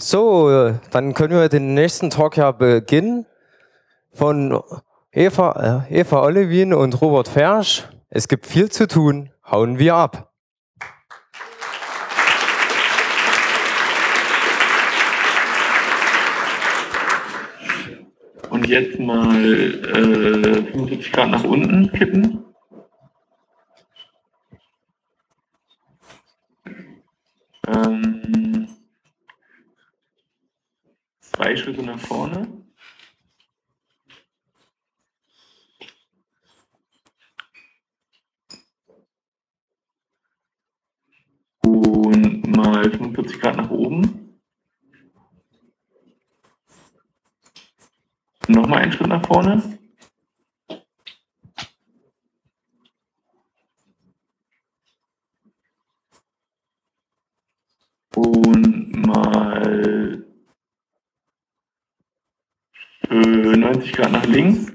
So, dann können wir den nächsten Talk ja beginnen von Eva, äh, Eva Olivin und Robert Fersch. Es gibt viel zu tun. Hauen wir ab. Und jetzt mal äh, 45 Grad nach unten kippen. Ähm, zwei Schritte nach vorne. Und mal 45 Grad nach oben. Nochmal einen Schritt nach vorne. Und mal äh, 90 Grad nach links.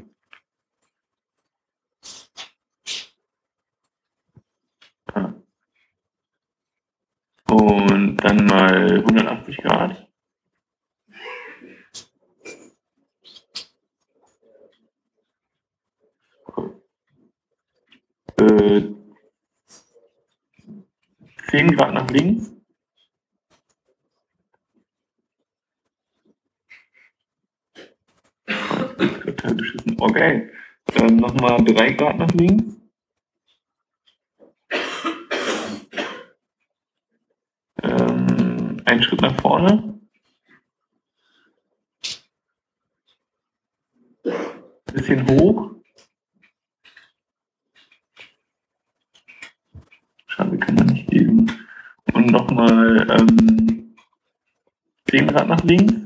Und dann mal 180 Grad. Äh, 10 Grad nach links. Total beschissen. Okay. Ähm, Nochmal 3 Grad nach links. Ähm, ein Schritt nach vorne. Bisschen hoch. Schade, kann man nicht geben. Und nochmal ähm, 10 Grad nach links.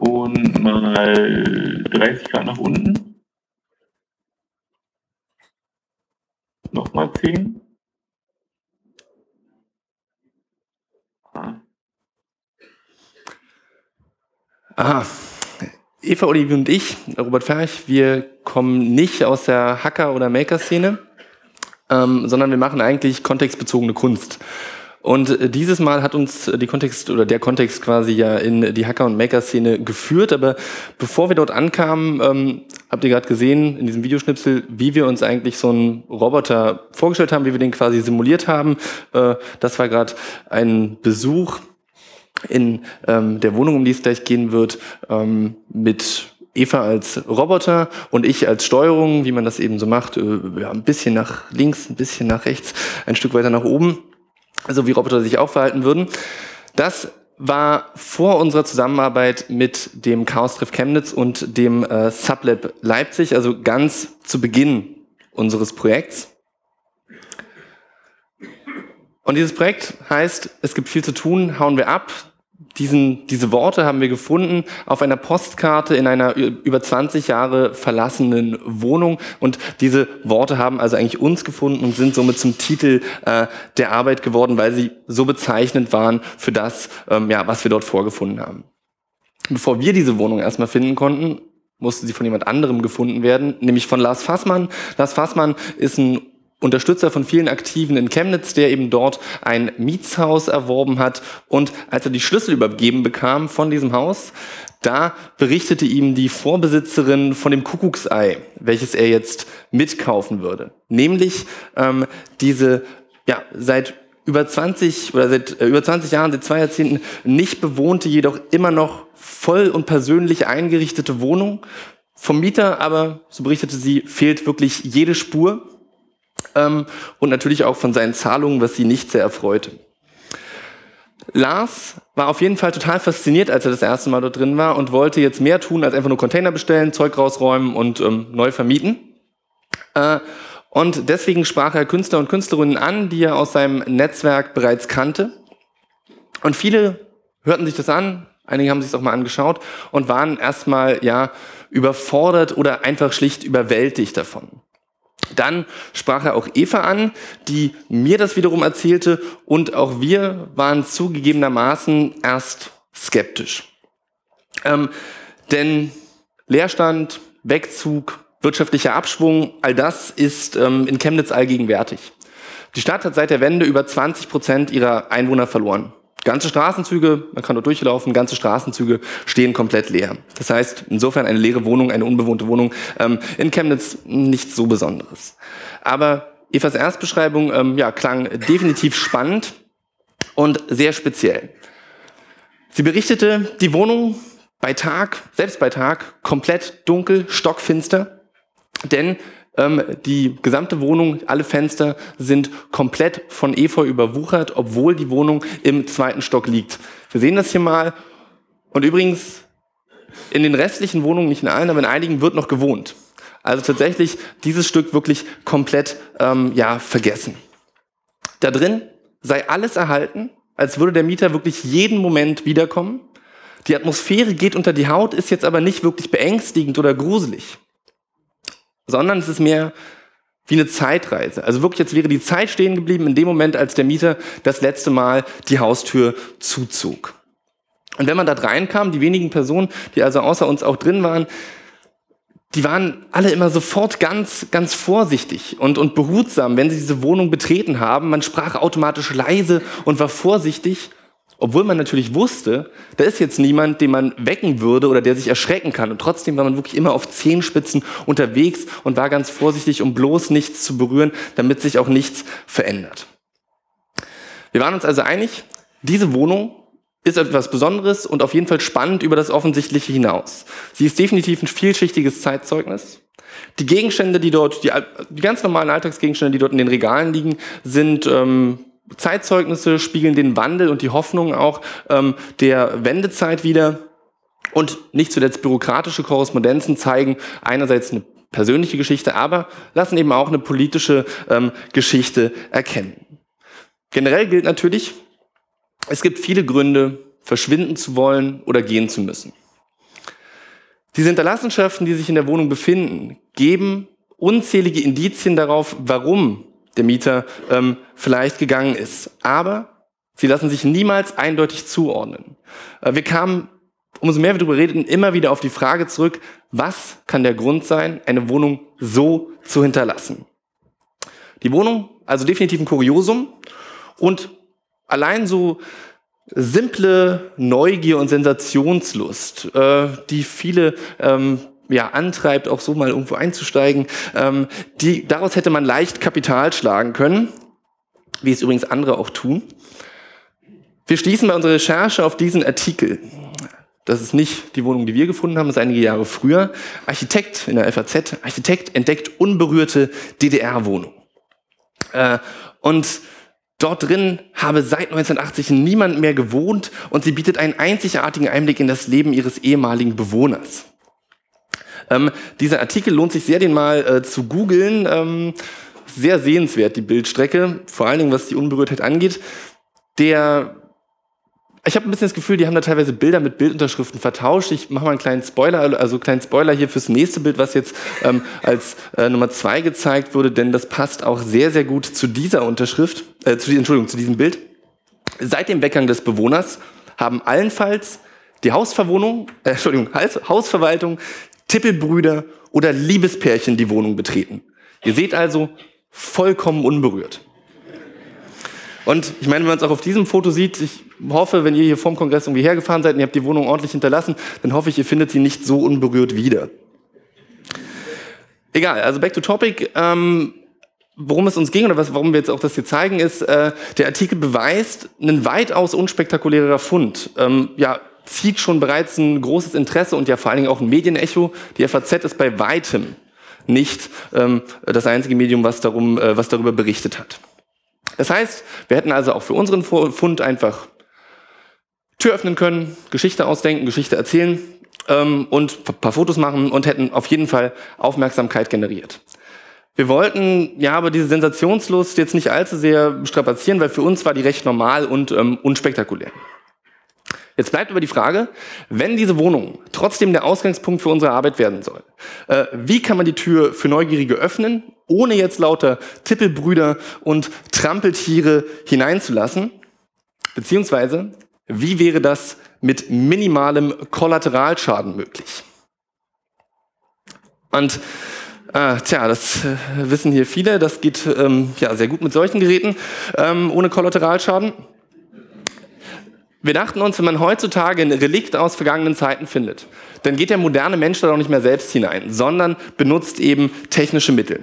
Und mal 30 Grad nach unten. Nochmal 10. Ah. Aha. Eva, Olivier und ich, Robert Ferch, wir kommen nicht aus der Hacker- oder Maker-Szene, ähm, sondern wir machen eigentlich kontextbezogene Kunst. Und äh, dieses Mal hat uns die Kontext oder der Kontext quasi ja in die Hacker- und Maker-Szene geführt. Aber bevor wir dort ankamen, ähm, habt ihr gerade gesehen in diesem Videoschnipsel, wie wir uns eigentlich so einen Roboter vorgestellt haben, wie wir den quasi simuliert haben. Äh, das war gerade ein Besuch in ähm, der Wohnung, um die es gleich gehen wird, ähm, mit Eva als Roboter und ich als Steuerung, wie man das eben so macht, äh, ja, ein bisschen nach links, ein bisschen nach rechts, ein Stück weiter nach oben, so wie Roboter sich auch verhalten würden. Das war vor unserer Zusammenarbeit mit dem Chaos Treff Chemnitz und dem äh, Sublab Leipzig, also ganz zu Beginn unseres Projekts. Und dieses Projekt heißt, es gibt viel zu tun, hauen wir ab. Diesen, diese Worte haben wir gefunden auf einer Postkarte in einer über 20 Jahre verlassenen Wohnung. Und diese Worte haben also eigentlich uns gefunden und sind somit zum Titel äh, der Arbeit geworden, weil sie so bezeichnend waren für das, ähm, ja, was wir dort vorgefunden haben. Bevor wir diese Wohnung erstmal finden konnten, musste sie von jemand anderem gefunden werden, nämlich von Lars Fassmann. Lars Fassmann ist ein Unterstützer von vielen Aktiven in Chemnitz, der eben dort ein Mietshaus erworben hat. Und als er die Schlüssel übergeben bekam von diesem Haus, da berichtete ihm die Vorbesitzerin von dem Kuckucksei, welches er jetzt mitkaufen würde. Nämlich ähm, diese ja seit über 20 oder seit äh, über 20 Jahren, seit zwei Jahrzehnten nicht bewohnte, jedoch immer noch voll und persönlich eingerichtete Wohnung. Vom Mieter aber, so berichtete sie, fehlt wirklich jede Spur ähm, und natürlich auch von seinen Zahlungen, was sie nicht sehr erfreute. Lars war auf jeden Fall total fasziniert, als er das erste Mal dort drin war und wollte jetzt mehr tun, als einfach nur Container bestellen, Zeug rausräumen und ähm, neu vermieten. Äh, und deswegen sprach er Künstler und Künstlerinnen an, die er aus seinem Netzwerk bereits kannte. Und viele hörten sich das an, einige haben sich das auch mal angeschaut und waren erstmal ja überfordert oder einfach schlicht überwältigt davon. Dann sprach er auch Eva an, die mir das wiederum erzählte und auch wir waren zugegebenermaßen erst skeptisch. Ähm, denn Leerstand, Wegzug, wirtschaftlicher Abschwung, all das ist ähm, in Chemnitz allgegenwärtig. Die Stadt hat seit der Wende über 20 Prozent ihrer Einwohner verloren. Ganze Straßenzüge, man kann dort durchlaufen, ganze Straßenzüge stehen komplett leer. Das heißt, insofern eine leere Wohnung, eine unbewohnte Wohnung ähm, in Chemnitz nichts so Besonderes. Aber Evas Erstbeschreibung ähm, ja, klang definitiv spannend und sehr speziell. Sie berichtete, die Wohnung bei Tag, selbst bei Tag, komplett dunkel, stockfinster, denn ähm, die gesamte Wohnung, alle Fenster sind komplett von Efeu überwuchert, obwohl die Wohnung im zweiten Stock liegt. Wir sehen das hier mal. Und übrigens, in den restlichen Wohnungen, nicht in allen, aber in einigen wird noch gewohnt. Also tatsächlich dieses Stück wirklich komplett ähm, ja, vergessen. Da drin sei alles erhalten, als würde der Mieter wirklich jeden Moment wiederkommen. Die Atmosphäre geht unter die Haut, ist jetzt aber nicht wirklich beängstigend oder gruselig sondern es ist mehr wie eine Zeitreise. Also wirklich, jetzt wäre die Zeit stehen geblieben in dem Moment, als der Mieter das letzte Mal die Haustür zuzog. Und wenn man da reinkam, die wenigen Personen, die also außer uns auch drin waren, die waren alle immer sofort ganz, ganz vorsichtig und, und behutsam, wenn sie diese Wohnung betreten haben. Man sprach automatisch leise und war vorsichtig, obwohl man natürlich wusste, da ist jetzt niemand, den man wecken würde oder der sich erschrecken kann. Und trotzdem war man wirklich immer auf Zehenspitzen unterwegs und war ganz vorsichtig, um bloß nichts zu berühren, damit sich auch nichts verändert. Wir waren uns also einig, diese Wohnung ist etwas Besonderes und auf jeden Fall spannend über das Offensichtliche hinaus. Sie ist definitiv ein vielschichtiges Zeitzeugnis. Die Gegenstände, die dort, die, die ganz normalen Alltagsgegenstände, die dort in den Regalen liegen, sind ähm, Zeitzeugnisse spiegeln den Wandel und die Hoffnung auch ähm, der Wendezeit wieder. Und nicht zuletzt bürokratische Korrespondenzen zeigen einerseits eine persönliche Geschichte, aber lassen eben auch eine politische ähm, Geschichte erkennen. Generell gilt natürlich, es gibt viele Gründe, verschwinden zu wollen oder gehen zu müssen. Diese Hinterlassenschaften, die sich in der Wohnung befinden, geben unzählige Indizien darauf, warum der Mieter ähm, vielleicht gegangen ist. Aber sie lassen sich niemals eindeutig zuordnen. Äh, wir kamen, umso mehr wir darüber reden, immer wieder auf die Frage zurück, was kann der Grund sein, eine Wohnung so zu hinterlassen? Die Wohnung, also definitiv ein Kuriosum und allein so simple Neugier und Sensationslust, äh, die viele ähm, ja, antreibt, auch so mal irgendwo einzusteigen. Ähm, die, daraus hätte man leicht Kapital schlagen können, wie es übrigens andere auch tun. Wir schließen bei unserer Recherche auf diesen Artikel. Das ist nicht die Wohnung, die wir gefunden haben, das ist einige Jahre früher. Architekt in der FAZ, Architekt entdeckt unberührte DDR-Wohnung. Äh, und dort drin habe seit 1980 niemand mehr gewohnt und sie bietet einen einzigartigen Einblick in das Leben ihres ehemaligen Bewohners. Ähm, dieser Artikel lohnt sich sehr, den mal äh, zu googeln. Ähm, sehr sehenswert, die Bildstrecke, vor allen Dingen was die Unberührtheit angeht. Der ich habe ein bisschen das Gefühl, die haben da teilweise Bilder mit Bildunterschriften vertauscht. Ich mache mal einen kleinen Spoiler, also einen kleinen Spoiler hier fürs nächste Bild, was jetzt ähm, als äh, Nummer zwei gezeigt wurde, denn das passt auch sehr, sehr gut zu dieser Unterschrift, äh, zu, Entschuldigung, zu diesem Bild. Seit dem Weggang des Bewohners haben allenfalls die Hausverwohnung, äh, Entschuldigung, Hausverwaltung, Tippelbrüder oder Liebespärchen die Wohnung betreten. Ihr seht also, vollkommen unberührt. Und ich meine, wenn man es auch auf diesem Foto sieht, ich hoffe, wenn ihr hier vorm Kongress irgendwie hergefahren seid und ihr habt die Wohnung ordentlich hinterlassen, dann hoffe ich, ihr findet sie nicht so unberührt wieder. Egal, also back to topic. Ähm, worum es uns ging oder was, warum wir jetzt auch das hier zeigen, ist, äh, der Artikel beweist einen weitaus unspektakulärer Fund. Ähm, ja, zieht schon bereits ein großes Interesse und ja vor allen Dingen auch ein Medienecho. Die FAZ ist bei weitem nicht ähm, das einzige Medium, was, darum, äh, was darüber berichtet hat. Das heißt, wir hätten also auch für unseren Fund einfach Tür öffnen können, Geschichte ausdenken, Geschichte erzählen ähm, und ein paar Fotos machen und hätten auf jeden Fall Aufmerksamkeit generiert. Wir wollten ja aber diese Sensationslust jetzt nicht allzu sehr strapazieren, weil für uns war die recht normal und ähm, unspektakulär. Jetzt bleibt aber die Frage, wenn diese Wohnung trotzdem der Ausgangspunkt für unsere Arbeit werden soll, äh, wie kann man die Tür für Neugierige öffnen, ohne jetzt lauter Tippelbrüder und Trampeltiere hineinzulassen? Beziehungsweise, wie wäre das mit minimalem Kollateralschaden möglich? Und Äh, tja, das äh, wissen hier viele. Das geht ähm, ja, sehr gut mit solchen Geräten, ähm, ohne Kollateralschaden. Wir dachten uns, wenn man heutzutage ein Relikt aus vergangenen Zeiten findet, dann geht der moderne Mensch da doch nicht mehr selbst hinein, sondern benutzt eben technische Mittel.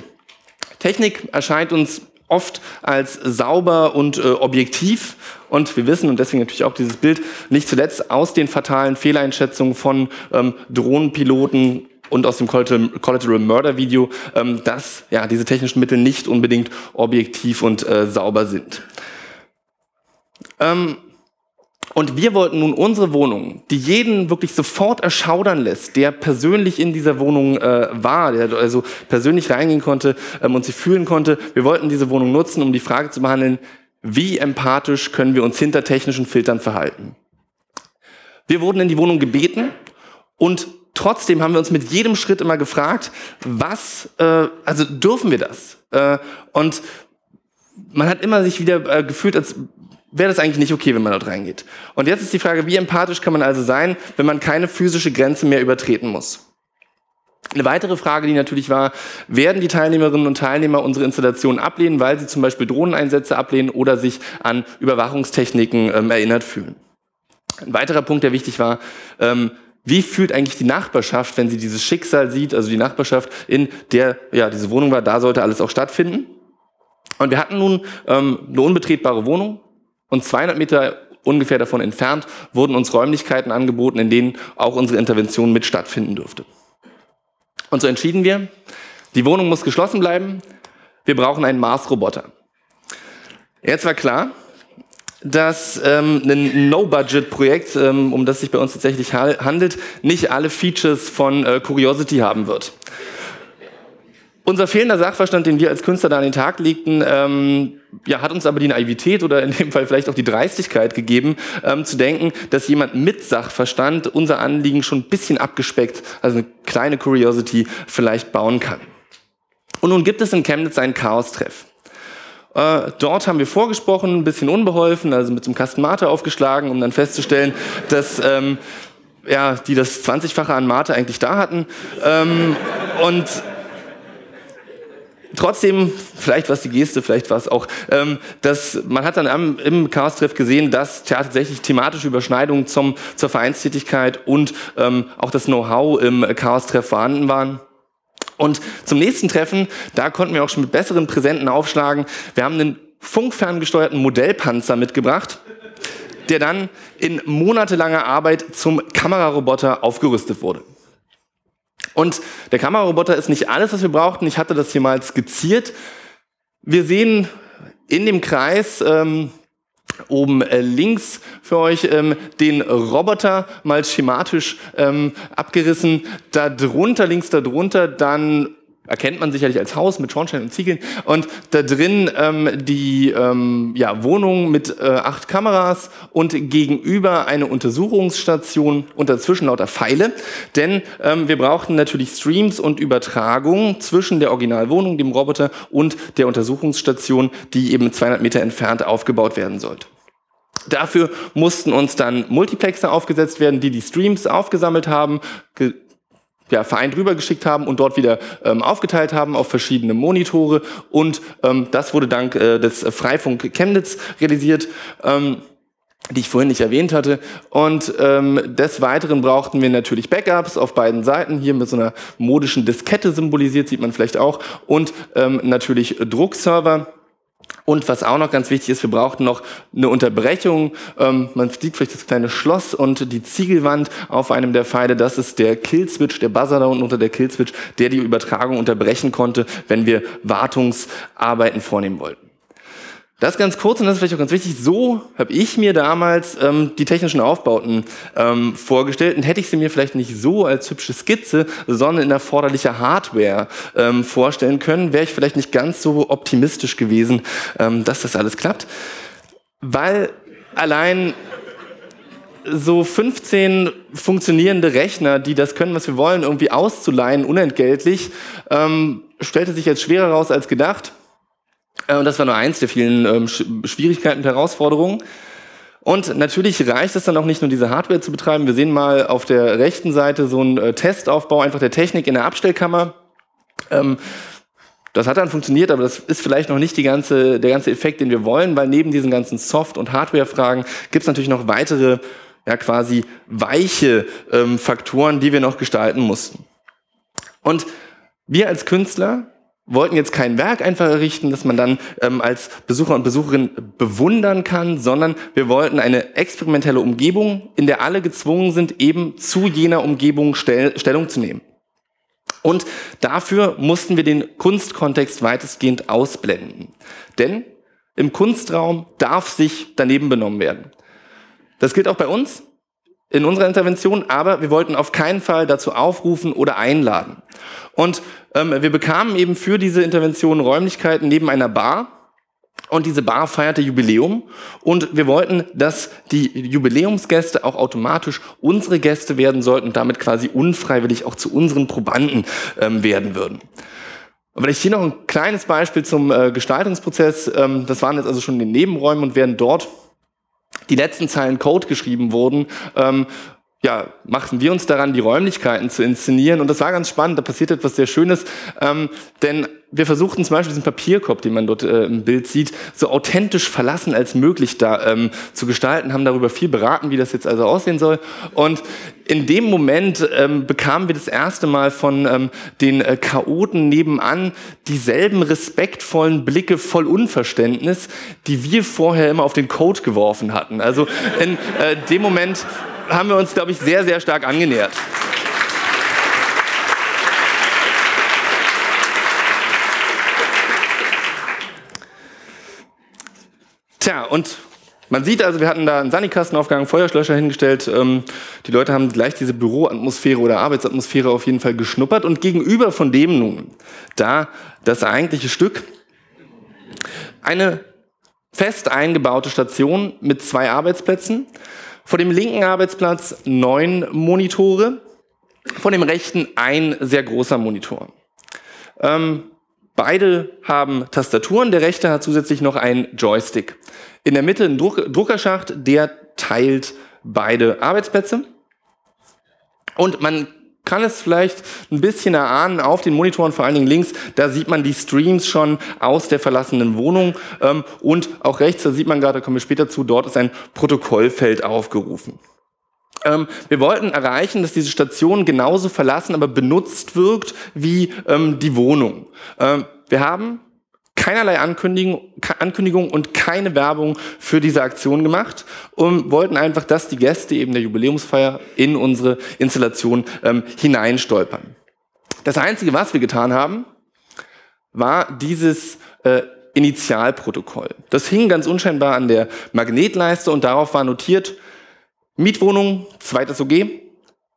Technik erscheint uns oft als sauber und äh, objektiv. Und wir wissen, und deswegen natürlich auch dieses Bild, nicht zuletzt aus den fatalen Fehleinschätzungen von ähm, Drohnenpiloten und aus dem Collateral Murder Video, ähm, dass ja, diese technischen Mittel nicht unbedingt objektiv und äh, sauber sind. Ähm, und wir wollten nun unsere Wohnung, die jeden wirklich sofort erschaudern lässt, der persönlich in dieser Wohnung äh, war, der also persönlich reingehen konnte ähm, und sie fühlen konnte, wir wollten diese Wohnung nutzen, um die Frage zu behandeln, wie empathisch können wir uns hinter technischen Filtern verhalten. Wir wurden in die Wohnung gebeten und trotzdem haben wir uns mit jedem Schritt immer gefragt, was, äh, also dürfen wir das? Äh, und man hat immer sich wieder äh, gefühlt, als wäre das eigentlich nicht okay, wenn man dort reingeht. Und jetzt ist die Frage, wie empathisch kann man also sein, wenn man keine physische Grenze mehr übertreten muss? Eine weitere Frage, die natürlich war, werden die Teilnehmerinnen und Teilnehmer unsere Installation ablehnen, weil sie zum Beispiel Drohneneinsätze ablehnen oder sich an Überwachungstechniken ähm, erinnert fühlen? Ein weiterer Punkt, der wichtig war, ähm, wie fühlt eigentlich die Nachbarschaft, wenn sie dieses Schicksal sieht, also die Nachbarschaft, in der ja diese Wohnung war, da sollte alles auch stattfinden. Und wir hatten nun ähm, eine unbetretbare Wohnung, und 200 Meter ungefähr davon entfernt wurden uns Räumlichkeiten angeboten, in denen auch unsere Intervention mit stattfinden dürfte. Und so entschieden wir, die Wohnung muss geschlossen bleiben, wir brauchen einen Mars-Roboter. Jetzt war klar, dass ähm, ein No-Budget-Projekt, ähm, um das sich bei uns tatsächlich handelt, nicht alle Features von äh, Curiosity haben wird. Unser fehlender Sachverstand, den wir als Künstler da an den Tag legten, ähm, ja, hat uns aber die Naivität oder in dem Fall vielleicht auch die Dreistigkeit gegeben, ähm, zu denken, dass jemand mit Sachverstand unser Anliegen schon ein bisschen abgespeckt, also eine kleine Curiosity vielleicht bauen kann. Und nun gibt es in Chemnitz einen Chaos-Treff. Äh, dort haben wir vorgesprochen, ein bisschen unbeholfen, also mit so einem Kasten Mate aufgeschlagen, um dann festzustellen, dass ähm, ja, die das 20-fache an Mate eigentlich da hatten. Ähm, und trotzdem, vielleicht war es die Geste, vielleicht war es auch, ähm, dass man hat dann am, im Chaos-Treff gesehen, dass tatsächlich thematische Überschneidungen zum, zur Vereinstätigkeit und ähm, auch das Know-how im Chaos-Treff vorhanden waren. Und zum nächsten Treffen, da konnten wir auch schon mit besseren Präsenten aufschlagen. Wir haben einen funkferngesteuerten Modellpanzer mitgebracht, der dann in monatelanger Arbeit zum Kameraroboter aufgerüstet wurde. Und der Kameraroboter ist nicht alles, was wir brauchten. Ich hatte das hier mal skizziert. Wir sehen in dem Kreis ähm, oben äh, links für euch ähm, den Roboter mal schematisch ähm, abgerissen. Da drunter, links darunter, dann erkennt man sicherlich als Haus mit Schornstein und Ziegeln. Und da drin ähm, die ähm, ja, Wohnung mit äh, acht Kameras und gegenüber eine Untersuchungsstation und dazwischen lauter Pfeile. Denn ähm, wir brauchten natürlich Streams und Übertragungen zwischen der Originalwohnung, dem Roboter und der Untersuchungsstation, die eben 200 Meter entfernt aufgebaut werden sollte. Dafür mussten uns dann Multiplexer aufgesetzt werden, die die Streams aufgesammelt haben, ja, Verein rübergeschickt haben und dort wieder ähm, aufgeteilt haben auf verschiedene Monitore. Und ähm, das wurde dank äh, des Freifunk Chemnitz realisiert. Ähm, die ich vorhin nicht erwähnt hatte. Und ähm, des Weiteren brauchten wir natürlich Backups auf beiden Seiten, hier mit so einer modischen Diskette symbolisiert, sieht man vielleicht auch, und ähm, natürlich Druckserver. Und was auch noch ganz wichtig ist, wir brauchten noch eine Unterbrechung. Ähm, man sieht vielleicht das kleine Schloss und die Ziegelwand auf einem der Pfeile. Das ist der Killswitch, der Buzzer da unten unter der Killswitch, der die Übertragung unterbrechen konnte, wenn wir Wartungsarbeiten vornehmen wollten. Das ganz kurz und das ist vielleicht auch ganz wichtig. So habe ich mir damals ähm, die technischen Aufbauten ähm, vorgestellt und hätte ich sie mir vielleicht nicht so als hübsche Skizze, sondern in erforderlicher Hardware ähm, vorstellen können, wäre ich vielleicht nicht ganz so optimistisch gewesen, ähm, dass das alles klappt, weil allein so 15 funktionierende Rechner, die das können, was wir wollen, irgendwie auszuleihen, unentgeltlich, ähm, stellte sich jetzt schwerer raus als gedacht. Äh, und das war nur eins der vielen ähm, Schwierigkeiten und Herausforderungen. Und natürlich reicht es dann auch nicht nur diese Hardware zu betreiben. Wir sehen mal auf der rechten Seite so einen äh, Testaufbau einfach der Technik in der Abstellkammer. Ähm, das hat dann funktioniert, aber das ist vielleicht noch nicht die ganze, der ganze Effekt, den wir wollen, weil neben diesen ganzen Soft- und Hardware-Fragen gibt es natürlich noch weitere, ja quasi weiche ähm, Faktoren, die wir noch gestalten mussten. Und wir als Künstler wollten jetzt kein Werk einfach errichten, das man dann ähm, als Besucher und Besucherin bewundern kann, sondern wir wollten eine experimentelle Umgebung, in der alle gezwungen sind, eben zu jener Umgebung stell Stellung zu nehmen. Und dafür mussten wir den Kunstkontext weitestgehend ausblenden. Denn im Kunstraum darf sich daneben benommen werden. Das gilt auch bei uns in unserer Intervention, aber wir wollten auf keinen Fall dazu aufrufen oder einladen. Und ähm, wir bekamen eben für diese Intervention Räumlichkeiten neben einer Bar, und diese Bar feierte Jubiläum und wir wollten, dass die Jubiläumsgäste auch automatisch unsere Gäste werden sollten und damit quasi unfreiwillig auch zu unseren Probanden ähm, werden würden. Vielleicht hier noch ein kleines Beispiel zum äh, Gestaltungsprozess. Ähm, das waren jetzt also schon in den Nebenräumen und während dort die letzten Zeilen Code geschrieben wurden, ähm, ja, machten wir uns daran, die Räumlichkeiten zu inszenieren. Und das war ganz spannend, da passiert etwas sehr Schönes, ähm, denn wir versuchten zum Beispiel diesen Papierkorb, den man dort äh, im Bild sieht, so authentisch verlassen als möglich da ähm, zu gestalten, haben darüber viel beraten, wie das jetzt also aussehen soll. Und in dem Moment ähm, bekamen wir das erste Mal von ähm, den äh, Chaoten nebenan dieselben respektvollen Blicke voll Unverständnis, die wir vorher immer auf den Code geworfen hatten. Also in äh, dem Moment haben wir uns, glaube ich, sehr, sehr stark angenähert. Tja, und man sieht also, wir hatten da einen Sanikastenaufgang, Feuerschlösser hingestellt. Ähm, die Leute haben gleich diese Büroatmosphäre oder Arbeitsatmosphäre auf jeden Fall geschnuppert. Und gegenüber von dem nun, da das eigentliche Stück, eine fest eingebaute Station mit zwei Arbeitsplätzen. Vor dem linken Arbeitsplatz neun Monitore, vor dem rechten ein sehr großer Monitor. Ähm, beide haben Tastaturen, der rechte hat zusätzlich noch einen Joystick. In der Mitte ein Druck Druckerschacht, der teilt beide Arbeitsplätze. Und man kann es vielleicht ein bisschen erahnen auf den Monitoren, vor allen Dingen links, da sieht man die Streams schon aus der verlassenen Wohnung ähm, und auch rechts, da sieht man gerade, da kommen wir später zu, dort ist ein Protokollfeld aufgerufen. Ähm, wir wollten erreichen, dass diese Station genauso verlassen, aber benutzt wirkt wie ähm, die Wohnung. Ähm, wir haben keinerlei Ankündigung, Ankündigung und keine Werbung für diese Aktion gemacht und wollten einfach, dass die Gäste eben der Jubiläumsfeier in unsere Installation ähm, hineinstolpern. Das Einzige, was wir getan haben, war dieses äh, Initialprotokoll. Das hing ganz unscheinbar an der Magnetleiste und darauf war notiert, Mietwohnung, zweites OG,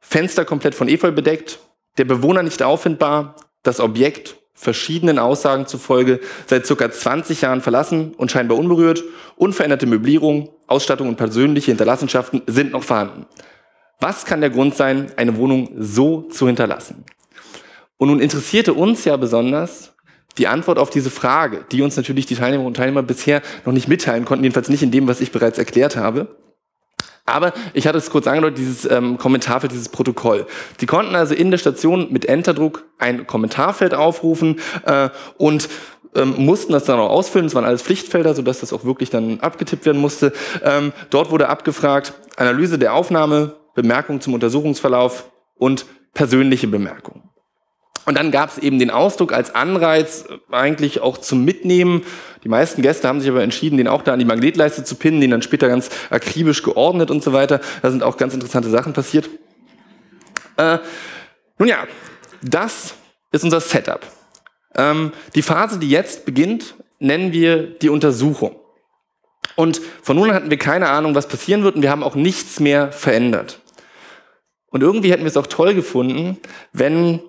Fenster komplett von Efeu bedeckt, der Bewohner nicht auffindbar, das Objekt verschiedenen Aussagen zufolge seit circa 20 Jahren verlassen und scheinbar unberührt. Unveränderte Möblierung, Ausstattung und persönliche Hinterlassenschaften sind noch vorhanden. Was kann der Grund sein, eine Wohnung so zu hinterlassen? Und nun interessierte uns ja besonders die Antwort auf diese Frage, die uns natürlich die Teilnehmerinnen und Teilnehmer bisher noch nicht mitteilen konnten, jedenfalls nicht in dem, was ich bereits erklärt habe. Aber ich hatte es kurz angedeutet, dieses ähm, Kommentarfeld, dieses Protokoll. Die konnten also in der Station mit Enterdruck ein Kommentarfeld aufrufen äh, und ähm, mussten das dann auch ausfüllen. Es waren alles Pflichtfelder, sodass das auch wirklich dann abgetippt werden musste. Ähm, dort wurde abgefragt, Analyse der Aufnahme, Bemerkung zum Untersuchungsverlauf und persönliche Bemerkungen. Und dann gab es eben den Ausdruck als Anreiz eigentlich auch zum Mitnehmen. Die meisten Gäste haben sich aber entschieden, den auch da an die Magnetleiste zu pinnen, den dann später ganz akribisch geordnet und so weiter. Da sind auch ganz interessante Sachen passiert. Äh, nun ja, das ist unser Setup. Ähm, die Phase, die jetzt beginnt, nennen wir die Untersuchung. Und von nun an hatten wir keine Ahnung, was passieren wird und wir haben auch nichts mehr verändert. Und irgendwie hätten wir es auch toll gefunden, wenn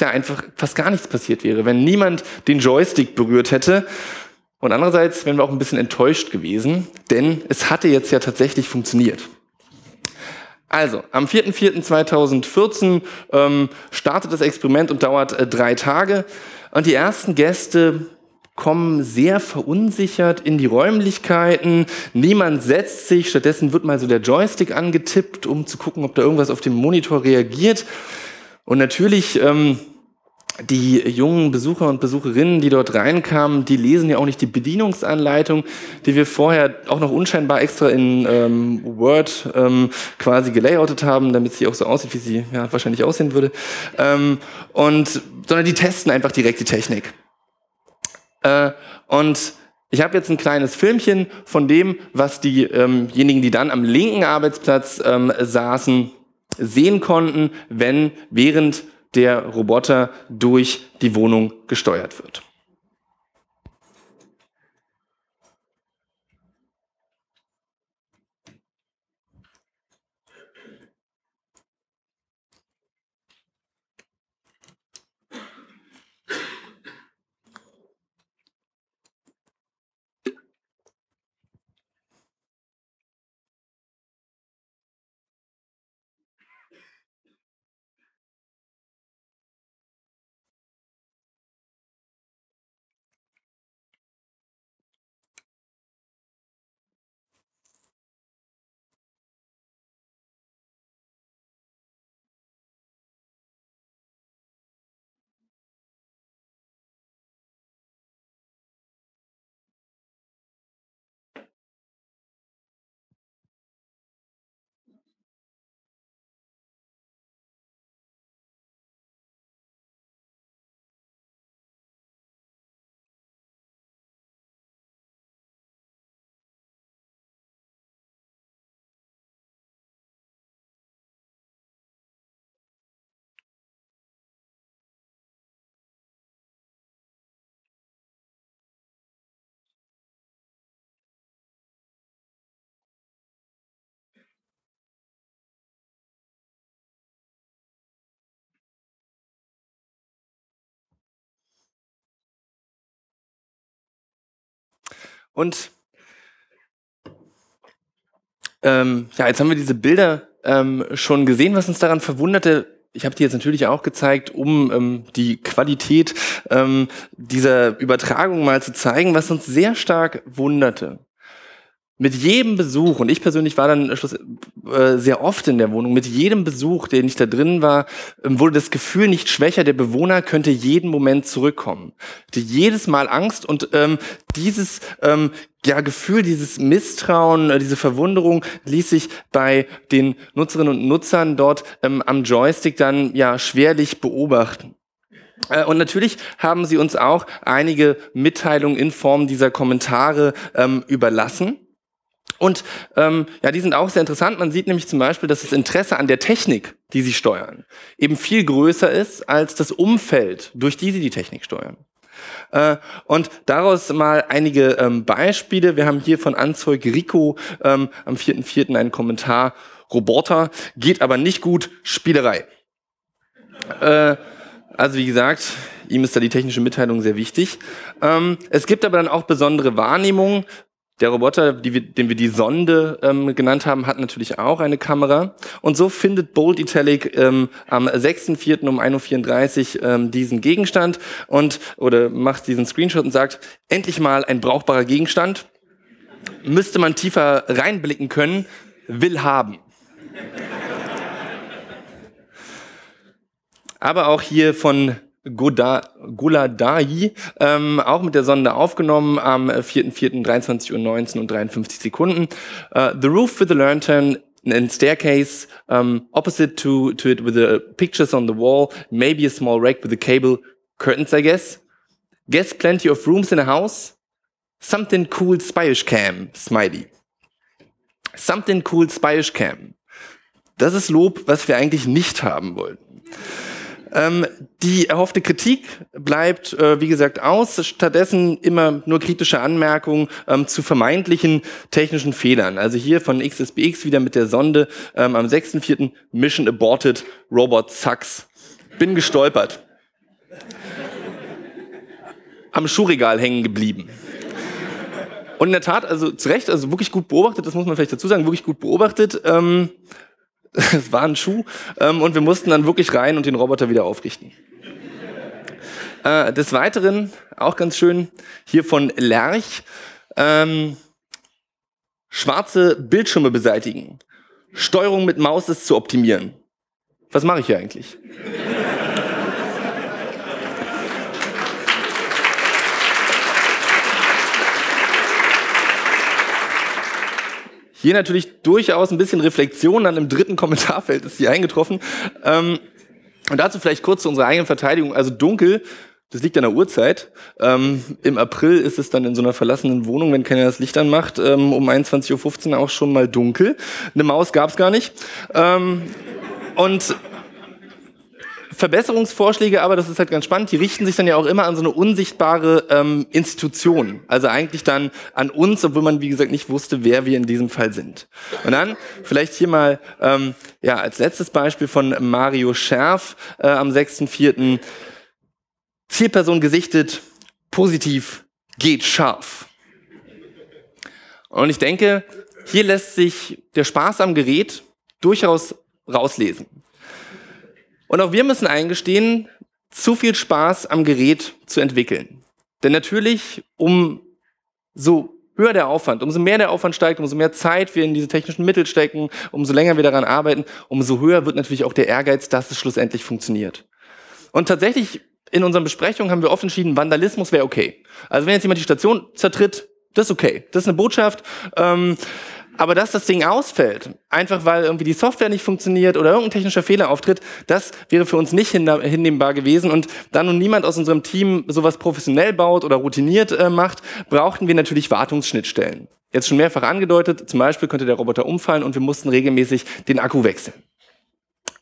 ja einfach fast gar nichts passiert wäre, wenn niemand den Joystick berührt hätte. Und andererseits wären wir auch ein bisschen enttäuscht gewesen, denn es hatte jetzt ja tatsächlich funktioniert. Also, am 4.4.2014 ähm, startet das Experiment und dauert äh, drei Tage. Und die ersten Gäste kommen sehr verunsichert in die Räumlichkeiten. Niemand setzt sich, stattdessen wird mal so der Joystick angetippt, um zu gucken, ob da irgendwas auf dem Monitor reagiert. Und natürlich ähm, die jungen Besucher und Besucherinnen, die dort reinkamen, die lesen ja auch nicht die Bedienungsanleitung, die wir vorher auch noch unscheinbar extra in ähm, Word ähm, quasi gelayoutet haben, damit sie auch so aussieht, wie sie ja, wahrscheinlich aussehen würde. Ähm, und sondern die testen einfach direkt die Technik. Äh, und ich habe jetzt ein kleines Filmchen von dem, was diejenigen, die dann am linken Arbeitsplatz ähm, saßen, sehen konnten, wenn während der Roboter durch die Wohnung gesteuert wird. Und ähm, ja, jetzt haben wir diese Bilder ähm, schon gesehen, was uns daran verwunderte. Ich habe die jetzt natürlich auch gezeigt, um ähm, die Qualität ähm, dieser Übertragung mal zu zeigen, was uns sehr stark wunderte mit jedem Besuch, und ich persönlich war dann äh, sehr oft in der Wohnung, mit jedem Besuch, den ich da drin war, ähm, wurde das Gefühl nicht schwächer, der Bewohner könnte jeden Moment zurückkommen. Die jedes Mal Angst und ähm, dieses ähm, ja, Gefühl, dieses Misstrauen, äh, diese Verwunderung ließ sich bei den Nutzerinnen und Nutzern dort ähm, am Joystick dann ja schwerlich beobachten. Äh, und natürlich haben sie uns auch einige Mitteilungen in Form dieser Kommentare ähm, überlassen. Und ähm, ja, die sind auch sehr interessant. Man sieht nämlich zum Beispiel, dass das Interesse an der Technik, die sie steuern, eben viel größer ist als das Umfeld, durch die sie die Technik steuern. Äh, und daraus mal einige ähm, Beispiele. Wir haben hier von Anzeug Rico ähm, am 4.4. einen Kommentar. Roboter geht aber nicht gut, Spielerei. Äh, also wie gesagt, ihm ist da die technische Mitteilung sehr wichtig. Ähm, es gibt aber dann auch besondere Wahrnehmungen. Der Roboter, wir, den wir die Sonde ähm, genannt haben, hat natürlich auch eine Kamera. Und so findet Bold Italic ähm, am 6.4. um 1.34 Uhr ähm, diesen Gegenstand und oder macht diesen Screenshot und sagt, endlich mal ein brauchbarer Gegenstand. Müsste man tiefer reinblicken können, will haben. Aber auch hier von Goladai, ähm, auch mit der Sonde aufgenommen am 4.4.23 Uhr 19 und 53 Sekunden. Uh, the roof with the lantern and staircase um, opposite to, to it with the pictures on the wall, maybe a small rack with the cable curtains, I guess. Guess plenty of rooms in a house. Something cool spyish cam, smiley. Something cool spyish cam. Das ist Lob, was wir eigentlich nicht haben wollten. Ähm, die erhoffte Kritik bleibt, äh, wie gesagt, aus. Stattdessen immer nur kritische Anmerkungen ähm, zu vermeintlichen technischen Fehlern. Also hier von XSBX wieder mit der Sonde ähm, am 6.4. Mission aborted, Robot sucks. Bin gestolpert. Am Schuhregal hängen geblieben. Und in der Tat, also zu Recht, also wirklich gut beobachtet, das muss man vielleicht dazu sagen, wirklich gut beobachtet. Ähm, es war ein Schuh ähm, und wir mussten dann wirklich rein und den Roboter wieder aufrichten. Äh, des Weiteren, auch ganz schön, hier von Lerch, ähm, schwarze Bildschirme beseitigen. Steuerung mit Maus ist zu optimieren. Was mache ich hier eigentlich? Hier natürlich durchaus ein bisschen Reflexion, dann im dritten Kommentarfeld ist sie eingetroffen. Ähm, und dazu vielleicht kurz zu unserer eigenen Verteidigung. Also dunkel, das liegt an der Uhrzeit. Ähm, Im April ist es dann in so einer verlassenen Wohnung, wenn keiner das Licht anmacht, ähm, um 21.15 Uhr auch schon mal dunkel. Eine Maus gab's gar nicht. Ähm, und Verbesserungsvorschläge, aber das ist halt ganz spannend, die richten sich dann ja auch immer an so eine unsichtbare ähm, Institution. Also eigentlich dann an uns, obwohl man, wie gesagt, nicht wusste, wer wir in diesem Fall sind. Und dann vielleicht hier mal ähm, ja, als letztes Beispiel von Mario Scherf äh, am 6.4. Zielperson gesichtet, positiv, geht scharf. Und ich denke, hier lässt sich der Spaß am Gerät durchaus rauslesen. Und auch wir müssen eingestehen, zu viel Spaß am Gerät zu entwickeln. Denn natürlich, um so höher der Aufwand, umso mehr der Aufwand steigt, umso mehr Zeit wir in diese technischen Mittel stecken, umso länger wir daran arbeiten, umso höher wird natürlich auch der Ehrgeiz, dass es schlussendlich funktioniert. Und tatsächlich in unseren Besprechungen haben wir oft entschieden, Vandalismus wäre okay. Also wenn jetzt jemand die Station zertritt, das ist okay. Das ist eine Botschaft. Ähm, aber dass das Ding ausfällt, einfach weil irgendwie die Software nicht funktioniert oder irgendein technischer Fehler auftritt, das wäre für uns nicht hinnehmbar gewesen. Und da nun niemand aus unserem Team sowas professionell baut oder routiniert äh, macht, brauchten wir natürlich Wartungsschnittstellen. Jetzt schon mehrfach angedeutet, zum Beispiel könnte der Roboter umfallen und wir mussten regelmäßig den Akku wechseln.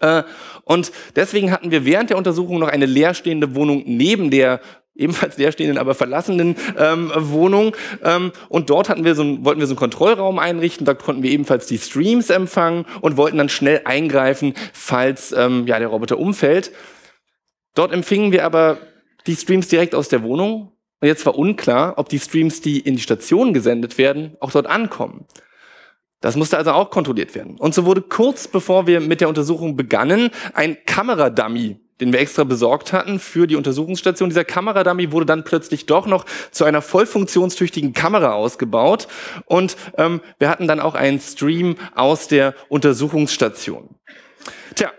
Äh, und deswegen hatten wir während der Untersuchung noch eine leerstehende Wohnung neben der ebenfalls leerstehenden, aber verlassenen ähm, Wohnung. Ähm, und dort hatten wir so ein, wollten wir so einen Kontrollraum einrichten. Da konnten wir ebenfalls die Streams empfangen und wollten dann schnell eingreifen, falls ähm, ja, der Roboter umfällt. Dort empfingen wir aber die Streams direkt aus der Wohnung. Und jetzt war unklar, ob die Streams, die in die Station gesendet werden, auch dort ankommen. Das musste also auch kontrolliert werden. Und so wurde kurz bevor wir mit der Untersuchung begannen, ein Kameradummy den wir extra besorgt hatten für die Untersuchungsstation. Dieser Kameradummy wurde dann plötzlich doch noch zu einer voll funktionstüchtigen Kamera ausgebaut und ähm, wir hatten dann auch einen Stream aus der Untersuchungsstation. Tja,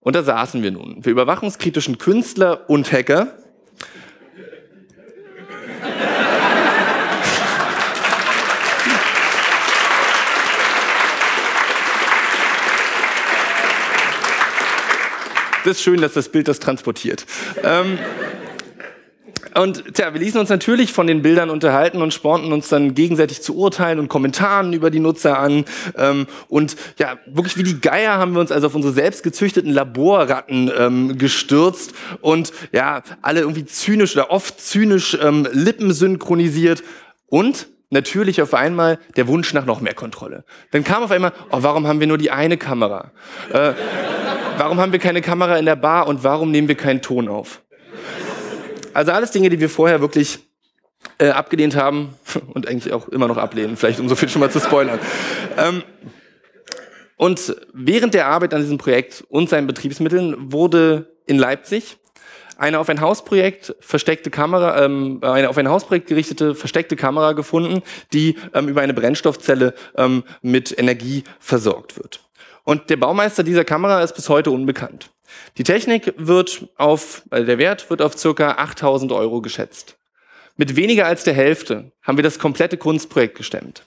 und da saßen wir nun. Wir überwachungskritischen Künstler und Hacker Das ist schön, dass das Bild das transportiert. Ähm, und tja, wir ließen uns natürlich von den Bildern unterhalten und spornten uns dann gegenseitig zu Urteilen und Kommentaren über die Nutzer an. Ähm, und ja, wirklich wie die Geier haben wir uns also auf unsere selbst gezüchteten Laborratten ähm, gestürzt und ja, alle irgendwie zynisch oder oft zynisch ähm, Lippen synchronisiert. Und natürlich auf einmal der Wunsch nach noch mehr Kontrolle. Dann kam auf einmal, oh, warum haben wir nur die eine Kamera? Äh, warum haben wir keine Kamera in der Bar und warum nehmen wir keinen Ton auf? Also alles Dinge, die wir vorher wirklich äh, abgelehnt haben und eigentlich auch immer noch ablehnen, vielleicht um so viel schon mal zu spoilern. Ähm, und während der Arbeit an diesem Projekt und seinen Betriebsmitteln wurde in Leipzig eine auf ein Hausprojekt versteckte Kamera, ähm, eine auf ein Hausprojekt gerichtete versteckte Kamera gefunden, die ähm, über eine Brennstoffzelle ähm, mit Energie versorgt wird. Und der Baumeister dieser Kamera ist bis heute unbekannt. Die Technik wird auf, also der Wert wird auf circa 8000 Euro geschätzt. Mit weniger als der Hälfte haben wir das komplette Kunstprojekt gestemmt.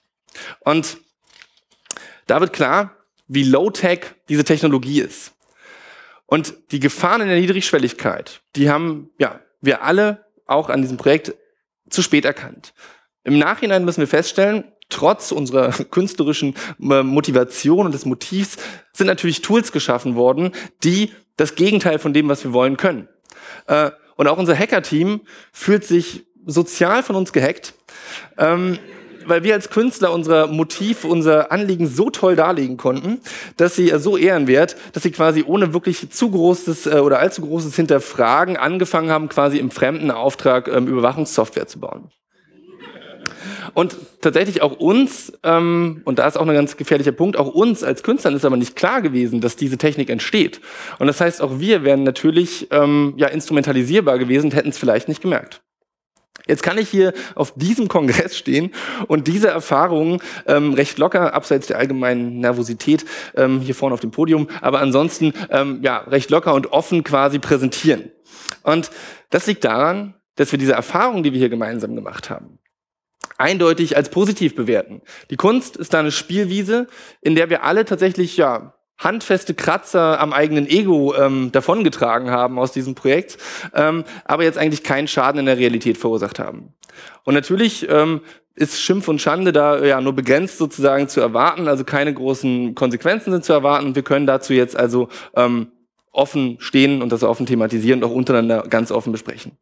Und da wird klar, wie low-tech diese Technologie ist. Und die Gefahren in der Niedrigschwelligkeit, die haben ja wir alle auch an diesem Projekt zu spät erkannt. Im Nachhinein müssen wir feststellen, trotz unserer künstlerischen äh, Motivation und des Motivs sind natürlich Tools geschaffen worden, die das Gegenteil von dem, was wir wollen, können. Äh, und auch unser Hacker-Team fühlt sich sozial von uns gehackt. Weil wir als Künstler unser Motiv, unser Anliegen so toll darlegen konnten, dass sie so ehrenwert, dass sie quasi ohne wirklich zu großes äh, oder allzu großes Hinterfragen angefangen haben, quasi im fremden Auftrag ähm, Überwachungssoftware zu bauen. Und tatsächlich auch uns, ähm, und da ist auch ein ganz gefährlicher Punkt, auch uns als Künstlern ist aber nicht klar gewesen, dass diese Technik entsteht. Und das heißt, auch wir wären natürlich ähm, ja, instrumentalisierbar gewesen und hätten es vielleicht nicht gemerkt. Jetzt kann ich hier auf diesem Kongress stehen und diese Erfahrungen ähm, recht locker, abseits der allgemeinen Nervosität ähm, hier vorne auf dem Podium, aber ansonsten ähm, ja recht locker und offen quasi präsentieren. Und das liegt daran, dass wir diese Erfahrungen, die wir hier gemeinsam gemacht haben, eindeutig als positiv bewerten. Die Kunst ist da eine Spielwiese, in der wir alle tatsächlich ja handfeste Kratzer am eigenen Ego ähm, davongetragen haben aus diesem Projekt, ähm, aber jetzt eigentlich keinen Schaden in der Realität verursacht haben. Und natürlich ähm, ist Schimpf und Schande da ja nur begrenzt sozusagen zu erwarten, also keine großen Konsequenzen sind zu erwarten. Wir können dazu jetzt also ähm, offen stehen und das offen thematisieren und auch untereinander ganz offen besprechen.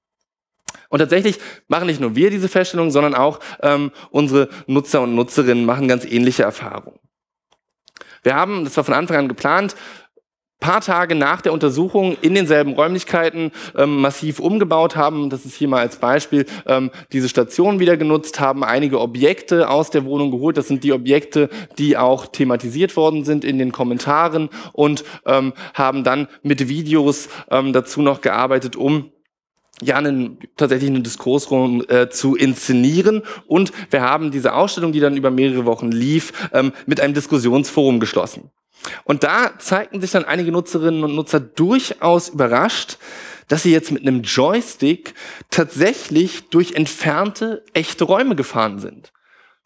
Und tatsächlich machen nicht nur wir diese Feststellung, sondern auch ähm, unsere Nutzer und Nutzerinnen machen ganz ähnliche Erfahrungen. Wir haben, das war von Anfang an geplant, paar Tage nach der Untersuchung in denselben Räumlichkeiten ähm, massiv umgebaut haben. Das ist hier mal als Beispiel ähm, diese Station wieder genutzt, haben einige Objekte aus der Wohnung geholt. Das sind die Objekte, die auch thematisiert worden sind in den Kommentaren und ähm, haben dann mit Videos ähm, dazu noch gearbeitet, um ja einen, tatsächlich einen Diskursraum äh, zu inszenieren. Und wir haben diese Ausstellung, die dann über mehrere Wochen lief, ähm, mit einem Diskussionsforum geschlossen. Und da zeigten sich dann einige Nutzerinnen und Nutzer durchaus überrascht, dass sie jetzt mit einem Joystick tatsächlich durch entfernte, echte Räume gefahren sind.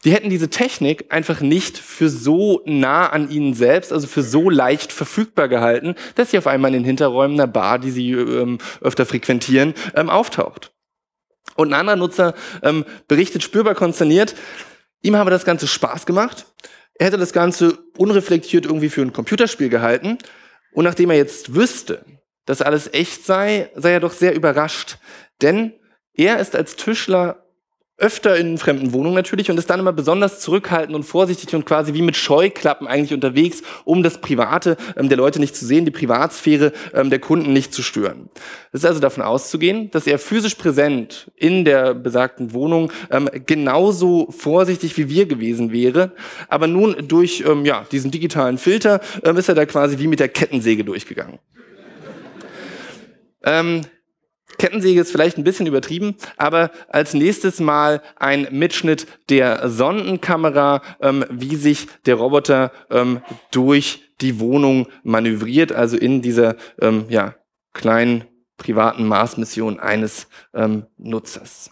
Die hätten diese Technik einfach nicht für so nah an ihnen selbst, also für so leicht verfügbar gehalten, dass sie auf einmal in den Hinterräumen einer Bar, die sie ähm, öfter frequentieren, ähm, auftaucht. Und ein anderer Nutzer ähm, berichtet spürbar konsterniert, ihm habe das Ganze Spaß gemacht er hätte das Ganze unreflektiert irgendwie für ein Computerspiel gehalten. Und nachdem er jetzt wüsste, dass alles echt sei, sei er doch sehr überrascht. Denn er ist als Tischler öfter in fremden Wohnungen natürlich und ist dann immer besonders zurückhaltend und vorsichtig und quasi wie mit Scheuklappen eigentlich unterwegs, um das Private ähm, der Leute nicht zu sehen, die Privatsphäre ähm, der Kunden nicht zu stören. Es ist also davon auszugehen, dass er physisch präsent in der besagten Wohnung ähm, genauso vorsichtig wie wir gewesen wäre, aber nun durch ähm, ja, diesen digitalen Filter ähm, ist er da quasi wie mit der Kettensäge durchgegangen. Kettensäge ist vielleicht ein bisschen übertrieben, aber als nächstes mal ein Mitschnitt der Sondenkamera, ähm, wie sich der Roboter ähm, durch die Wohnung manövriert, also in dieser ähm, ja, kleinen privaten Marsmission eines ähm, Nutzers.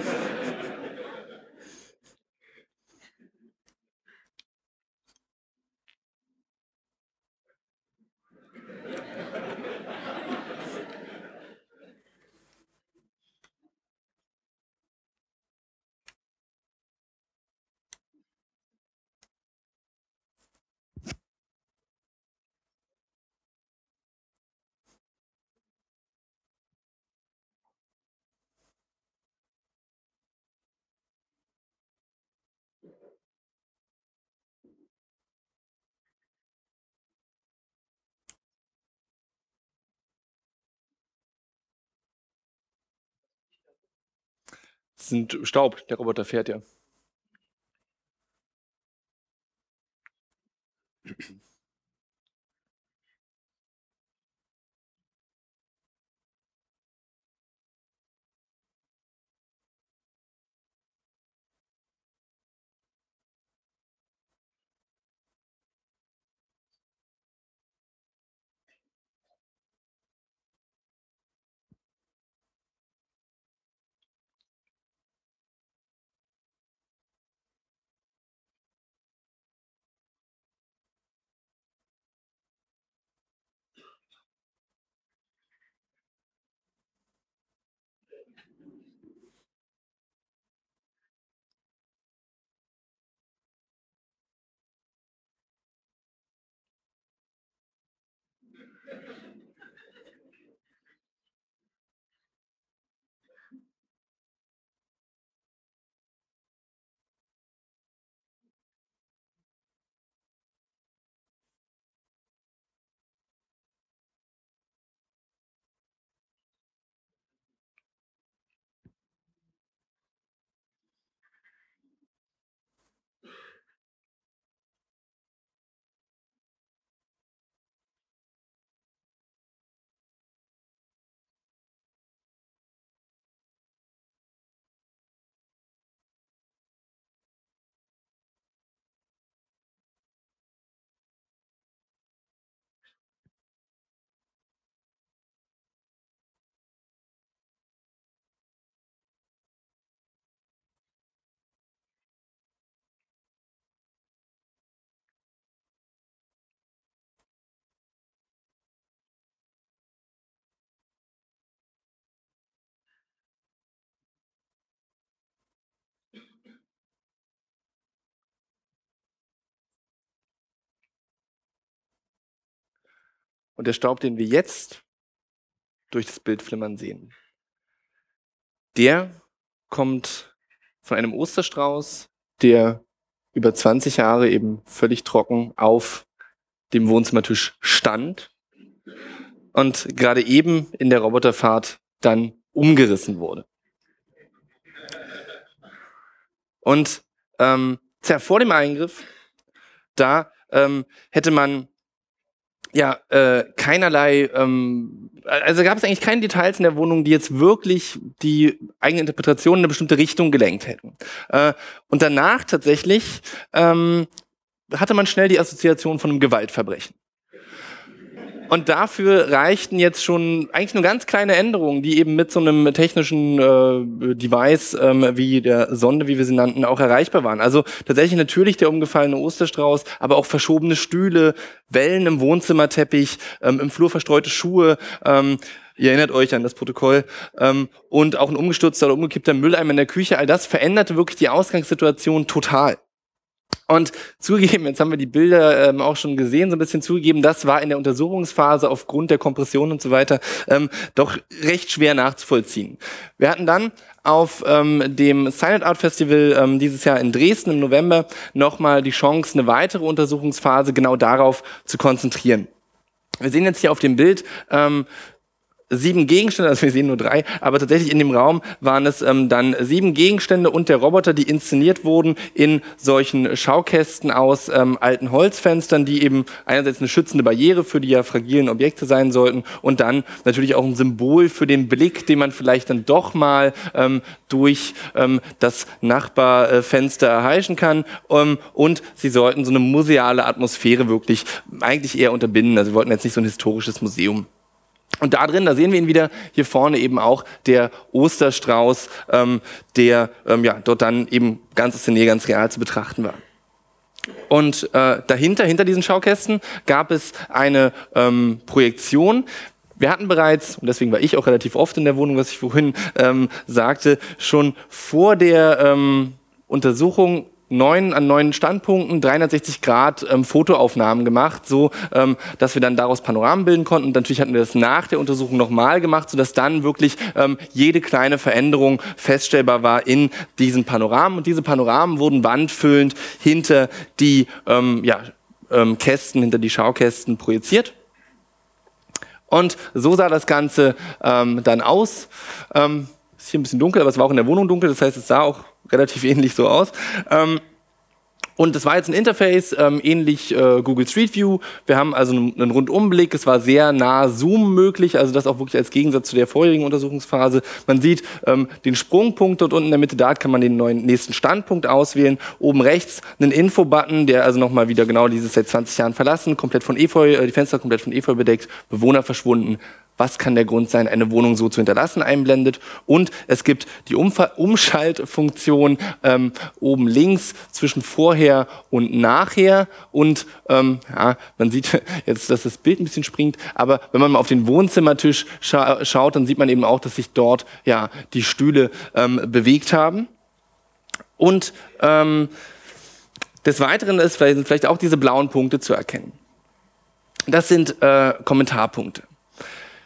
sind Staub, der Roboter fährt ja. Und der Staub, den wir jetzt durch das Bild flimmern sehen, der kommt von einem Osterstrauß, der über 20 Jahre eben völlig trocken auf dem Wohnzimmertisch stand und gerade eben in der Roboterfahrt dann umgerissen wurde. Und ähm, vor dem Eingriff, da ähm, hätte man ja äh, keinerlei, ähm, also gab es eigentlich keine Details in der Wohnung, die jetzt wirklich die eigene Interpretation in eine bestimmte Richtung gelenkt hätten. Äh, und danach tatsächlich ähm, hatte man schnell die Assoziation von einem Gewaltverbrechen. Und dafür reichten jetzt schon eigentlich nur ganz kleine Änderungen, die eben mit so einem technischen äh, Device ähm, wie der Sonde, wie wir sie nannten, auch erreichbar waren. Also tatsächlich natürlich der umgefallene Osterstrauß, aber auch verschobene Stühle, Wellen im Wohnzimmerteppich, ähm, im Flur verstreute Schuhe. Ähm, Ihr erinnert euch an das Protokoll. Ähm, und auch ein umgestürzter oder umgekippter Mülleimer in der Küche. All das veränderte wirklich die Ausgangssituation total. Und zugegeben, jetzt haben wir die Bilder ähm, auch schon gesehen, so ein bisschen zugegeben, das war in der Untersuchungsphase aufgrund der Kompression und so weiter ähm, doch recht schwer nachzuvollziehen. Wir hatten dann auf ähm, dem Silent Art Festival ähm, dieses Jahr in Dresden im November nochmal die Chance, eine weitere Untersuchungsphase genau darauf zu konzentrieren. Wir sehen jetzt hier auf dem Bild ähm, sieben Gegenstände, also wir sehen nur drei, aber tatsächlich in dem Raum waren es ähm, dann sieben Gegenstände und der Roboter, die inszeniert wurden in solchen Schaukästen aus ähm, alten Holzfenstern, die eben einerseits eine schützende Barriere für die ja fragilen Objekte sein sollten und dann natürlich auch ein Symbol für den Blick, den man vielleicht dann doch mal ähm, durch ähm, das Nachbarfenster erheischen kann ähm, und sie sollten so eine museale Atmosphäre wirklich eigentlich eher unterbinden. Also wir wollten jetzt nicht so ein historisches Museum und da drin, da sehen wir ihn wieder, hier vorne eben auch der Osterstrauß, ähm, der ähm, ja, dort dann eben ganz Szene ganz real zu betrachten war. Und äh, dahinter, hinter diesen Schaukästen, gab es eine ähm, Projektion. Wir hatten bereits, und deswegen war ich auch relativ oft in der Wohnung, was ich vorhin ähm, sagte, schon vor der ähm, Untersuchung neun an neun Standpunkten 360 Grad ähm, Fotoaufnahmen gemacht, so ähm, dass wir dann daraus Panoramen bilden konnten. Und natürlich hatten wir das nach der Untersuchung nochmal gemacht, sodass dann wirklich ähm, jede kleine Veränderung feststellbar war in diesen Panoramen. Und diese Panoramen wurden wandfüllend hinter die ähm, ja, ähm, Kästen, hinter die Schaukästen projiziert. Und so sah das Ganze ähm, dann aus. Ähm, ist hier ein bisschen dunkel, aber es war auch in der Wohnung dunkel, das heißt, es sah auch relativ ähnlich so aus. Ähm, und das war jetzt ein Interface, ähm, ähnlich äh, Google Street View. Wir haben also einen, einen Rundumblick. Es war sehr nah Zoom möglich, also das auch wirklich als Gegensatz zu der vorherigen Untersuchungsphase. Man sieht ähm, den Sprungpunkt dort unten in der Mitte. Da kann man den neuen nächsten Standpunkt auswählen. Oben rechts einen Info-Button, der also nochmal wieder genau dieses seit 20 Jahren verlassen, komplett von Efeu, äh, die Fenster komplett von Efeu bedeckt, Bewohner verschwunden, was kann der Grund sein, eine Wohnung so zu hinterlassen, einblendet. Und es gibt die Umf Umschaltfunktion ähm, oben links zwischen vorher und nachher. Und ähm, ja, man sieht jetzt, dass das Bild ein bisschen springt, aber wenn man mal auf den Wohnzimmertisch scha schaut, dann sieht man eben auch, dass sich dort ja die Stühle ähm, bewegt haben. Und ähm, des Weiteren ist vielleicht auch diese blauen Punkte zu erkennen. Das sind äh, Kommentarpunkte.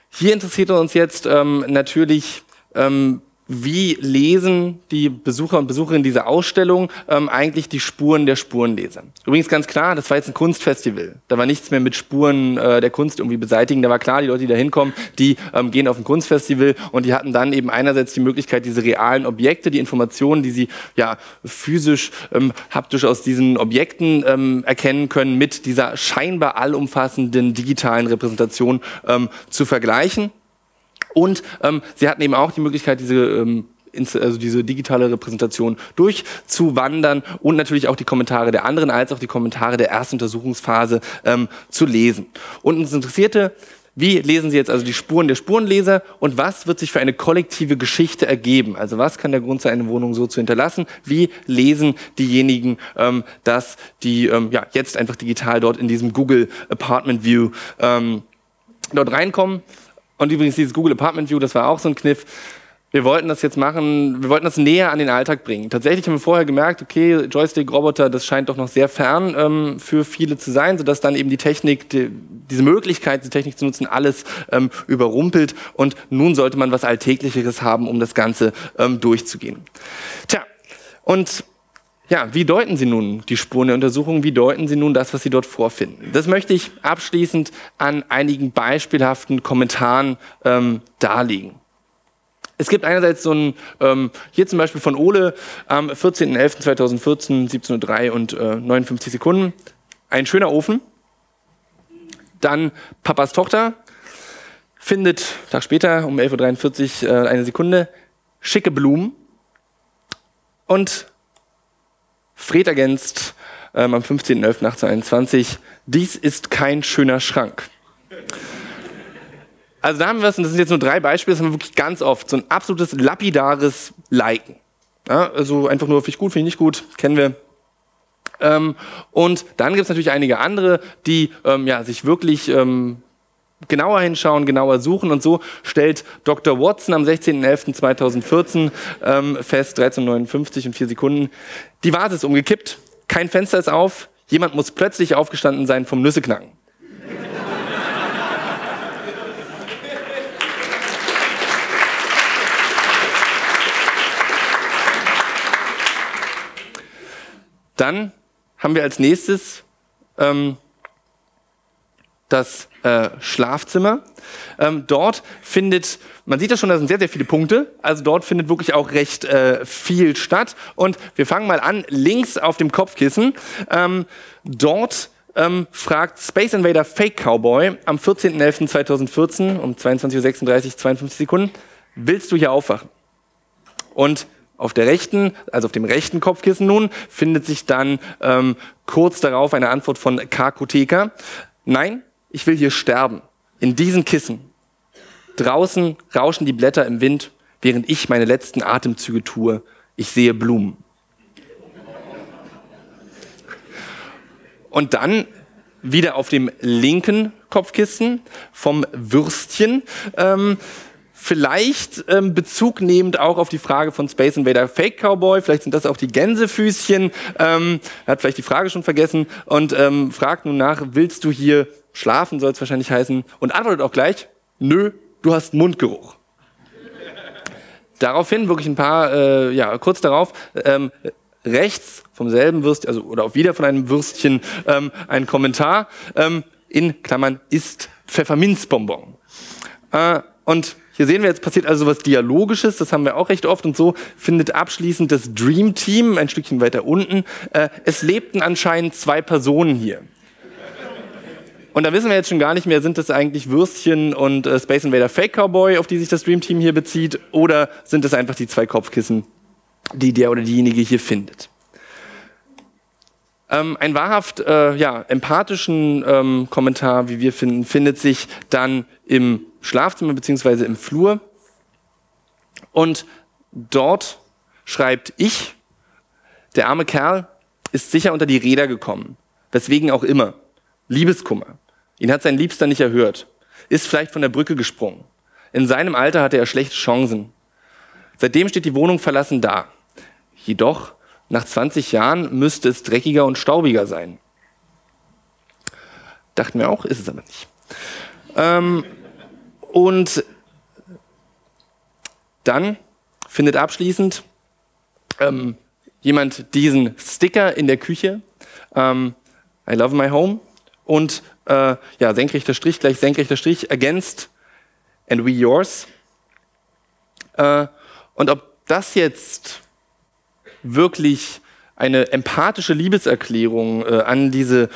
Hier interessiert uns jetzt ähm, natürlich, ähm, wie lesen die Besucher und Besucherinnen dieser Ausstellung ähm, eigentlich die Spuren der Spurenleser? Übrigens ganz klar, das war jetzt ein Kunstfestival. Da war nichts mehr mit Spuren äh, der Kunst irgendwie beseitigen. Da war klar, die Leute, die da hinkommen, die ähm, gehen auf ein Kunstfestival und die hatten dann eben einerseits die Möglichkeit, diese realen Objekte, die Informationen, die sie ja physisch, ähm, haptisch aus diesen Objekten ähm, erkennen können, mit dieser scheinbar allumfassenden digitalen Repräsentation ähm, zu vergleichen. Und ähm, sie hatten eben auch die Möglichkeit, diese ähm, also diese digitale Repräsentation durchzuwandern und natürlich auch die Kommentare der anderen als auch die Kommentare der ersten Untersuchungsphase ähm, zu lesen. Und uns interessierte, wie lesen Sie jetzt also die Spuren der Spurenleser und was wird sich für eine kollektive Geschichte ergeben? Also was kann der Grund sein, eine Wohnung so zu hinterlassen? Wie lesen diejenigen, ähm, dass die ähm, ja, jetzt einfach digital dort in diesem Google Apartment View ähm, dort reinkommen? Und übrigens dieses Google Apartment View, das war auch so ein Kniff. Wir wollten das jetzt machen, wir wollten das näher an den Alltag bringen. Tatsächlich haben wir vorher gemerkt, okay, Joystick-Roboter, das scheint doch noch sehr fern ähm, für viele zu sein, sodass dann eben die Technik, die, diese Möglichkeit, die Technik zu nutzen, alles ähm, überrumpelt und nun sollte man was Alltäglicheres haben, um das Ganze ähm, durchzugehen. Tja, und ja, wie deuten Sie nun die Spuren der Untersuchung? Wie deuten Sie nun das, was Sie dort vorfinden? Das möchte ich abschließend an einigen beispielhaften Kommentaren ähm, darlegen. Es gibt einerseits so ein, ähm, hier zum Beispiel von Ole am 14.11.2014, 17.03 und äh, 59 Sekunden. Ein schöner Ofen. Dann Papas Tochter findet, Tag später um 11.43 Uhr äh, eine Sekunde, schicke Blumen. Und Fred ergänzt ähm, am 15.11.1821, dies ist kein schöner Schrank. Also da haben wir es, und das sind jetzt nur drei Beispiele, das haben wir wirklich ganz oft, so ein absolutes lapidares Liken. Ja, also einfach nur, finde ich gut, finde ich nicht gut, kennen wir. Ähm, und dann gibt es natürlich einige andere, die ähm, ja, sich wirklich ähm, genauer hinschauen, genauer suchen. Und so stellt Dr. Watson am 16.11.2014 ähm, fest, 13.59 und 4 Sekunden, die Vase ist umgekippt, kein Fenster ist auf, jemand muss plötzlich aufgestanden sein vom Nüsseknacken. Dann haben wir als nächstes ähm, das äh, Schlafzimmer. Ähm, dort findet, man sieht das schon, da sind sehr, sehr viele Punkte. Also dort findet wirklich auch recht äh, viel statt. Und wir fangen mal an, links auf dem Kopfkissen. Ähm, dort ähm, fragt Space Invader Fake Cowboy am 14.11.2014 um 22.36 Uhr, 52 Sekunden, willst du hier aufwachen? Und auf der rechten, also auf dem rechten Kopfkissen nun, findet sich dann ähm, kurz darauf eine Antwort von Kakoteka. Nein, ich will hier sterben. In diesen Kissen. Draußen rauschen die Blätter im Wind, während ich meine letzten Atemzüge tue. Ich sehe Blumen. Und dann wieder auf dem linken Kopfkissen vom Würstchen. Ähm, vielleicht ähm, Bezug nehmend auch auf die Frage von Space Invader Fake Cowboy, vielleicht sind das auch die Gänsefüßchen, ähm, er hat vielleicht die Frage schon vergessen und ähm, fragt nun nach, willst du hier Schlafen soll es wahrscheinlich heißen. Und antwortet auch gleich, nö, du hast Mundgeruch. Daraufhin wirklich ein paar, äh, ja, kurz darauf, ähm, rechts vom selben Würstchen, also oder auch wieder von einem Würstchen, ähm, ein Kommentar ähm, in Klammern ist Pfefferminzbonbon. Äh, und hier sehen wir, jetzt passiert also was Dialogisches, das haben wir auch recht oft und so findet abschließend das Dream Team ein Stückchen weiter unten. Äh, es lebten anscheinend zwei Personen hier. Und da wissen wir jetzt schon gar nicht mehr, sind das eigentlich Würstchen und äh, Space Invader Fake Cowboy, auf die sich das Dream Team hier bezieht, oder sind es einfach die zwei Kopfkissen, die der oder diejenige hier findet. Ähm, ein wahrhaft äh, ja, empathischen ähm, Kommentar, wie wir finden, findet sich dann im Schlafzimmer beziehungsweise im Flur. Und dort schreibt ich, der arme Kerl ist sicher unter die Räder gekommen, weswegen auch immer. Liebeskummer. Ihn hat sein Liebster nicht erhört, ist vielleicht von der Brücke gesprungen. In seinem Alter hatte er schlechte Chancen. Seitdem steht die Wohnung verlassen da. Jedoch, nach 20 Jahren müsste es dreckiger und staubiger sein. Dachten wir auch, ist es aber nicht. Ähm, und dann findet abschließend ähm, jemand diesen Sticker in der Küche. Ähm, I love my home. Und äh, ja, senkrechter Strich gleich senkrechter Strich against and we yours. Äh, und ob das jetzt wirklich eine empathische Liebeserklärung äh, an diese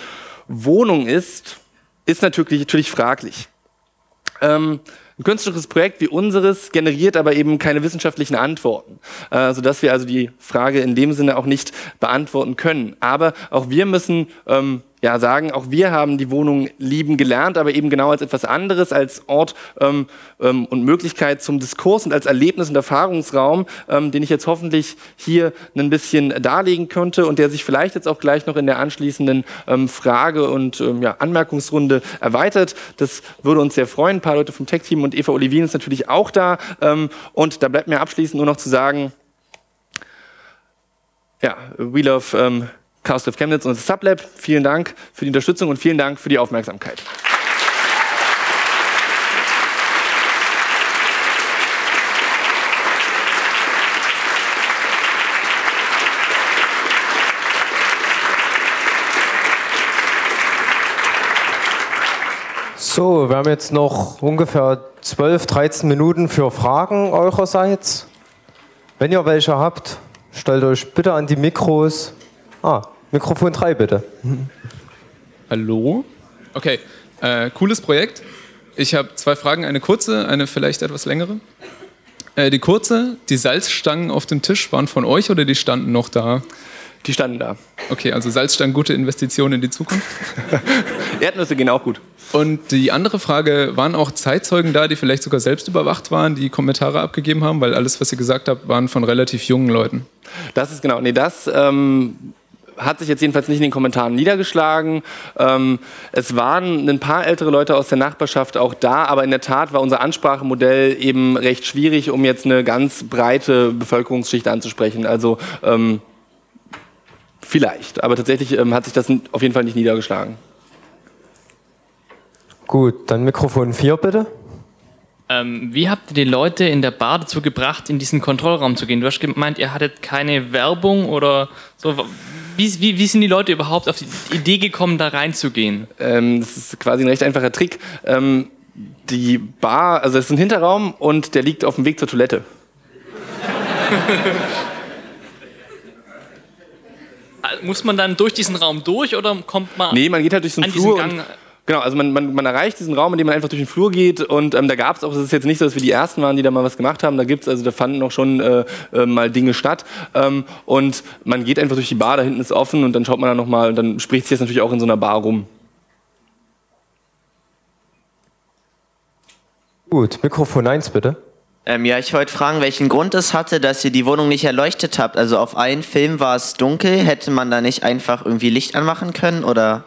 Wohnung ist, ist natürlich, natürlich fraglich. Ähm, ein künstlerisches Projekt wie unseres generiert aber eben keine wissenschaftlichen Antworten, äh, sodass wir also die Frage in dem Sinne auch nicht beantworten können. Aber auch wir müssen ähm, ja, sagen, auch wir haben die Wohnung lieben gelernt, aber eben genau als etwas anderes, als Ort ähm, ähm, und Möglichkeit zum Diskurs und als Erlebnis und Erfahrungsraum, ähm, den ich jetzt hoffentlich hier ein bisschen darlegen könnte und der sich vielleicht jetzt auch gleich noch in der anschließenden ähm, Frage- und ähm, ja, Anmerkungsrunde erweitert. Das würde uns sehr freuen. Ein paar Leute vom Tech-Team und Eva Olivin ist natürlich auch da. Ähm, und da bleibt mir abschließend nur noch zu sagen, ja, we love KSTF Chemnitz und das Sublab. Vielen Dank für die Unterstützung und vielen Dank für die Aufmerksamkeit. So, wir haben jetzt noch ungefähr 12, 13 Minuten für Fragen eurerseits. Wenn ihr welche habt, stellt euch bitte an die Mikros. Ah, Mikrofon 3 bitte. Hallo? Okay, äh, cooles Projekt. Ich habe zwei Fragen, eine kurze, eine vielleicht etwas längere. Äh, die kurze, die Salzstangen auf dem Tisch waren von euch oder die standen noch da? Die standen da. Okay, also Salzstangen, gute Investition in die Zukunft. Erdnüsse gehen auch gut. Und die andere Frage, waren auch Zeitzeugen da, die vielleicht sogar selbst überwacht waren, die Kommentare abgegeben haben? Weil alles, was ihr gesagt habt, waren von relativ jungen Leuten. Das ist genau, nee, das ähm, hat sich jetzt jedenfalls nicht in den Kommentaren niedergeschlagen. Ähm, es waren ein paar ältere Leute aus der Nachbarschaft auch da, aber in der Tat war unser Ansprachemodell eben recht schwierig, um jetzt eine ganz breite Bevölkerungsschicht anzusprechen. Also ähm, vielleicht, aber tatsächlich ähm, hat sich das auf jeden Fall nicht niedergeschlagen. Gut, dann Mikrofon 4 bitte. Ähm, wie habt ihr die Leute in der Bar dazu gebracht, in diesen Kontrollraum zu gehen? Du hast gemeint, ihr hattet keine Werbung oder so. Wie, wie, wie sind die Leute überhaupt auf die Idee gekommen, da reinzugehen? Ähm, das ist quasi ein recht einfacher Trick. Ähm, die Bar, also es ist ein Hinterraum und der liegt auf dem Weg zur Toilette. Muss man dann durch diesen Raum durch oder kommt man Nee, man geht halt durch so einen Flur. Gang? Genau, also man, man, man erreicht diesen Raum, in dem man einfach durch den Flur geht. Und ähm, da gab es auch, es ist jetzt nicht so, dass wir die Ersten waren, die da mal was gemacht haben. Da gibt's also, da fanden auch schon äh, äh, mal Dinge statt. Ähm, und man geht einfach durch die Bar, da hinten ist offen und dann schaut man da nochmal und dann spricht sich das natürlich auch in so einer Bar rum. Gut, Mikrofon 1 bitte. Ähm, ja, ich wollte fragen, welchen Grund es hatte, dass ihr die Wohnung nicht erleuchtet habt. Also auf einen Film war es dunkel. Hätte man da nicht einfach irgendwie Licht anmachen können oder?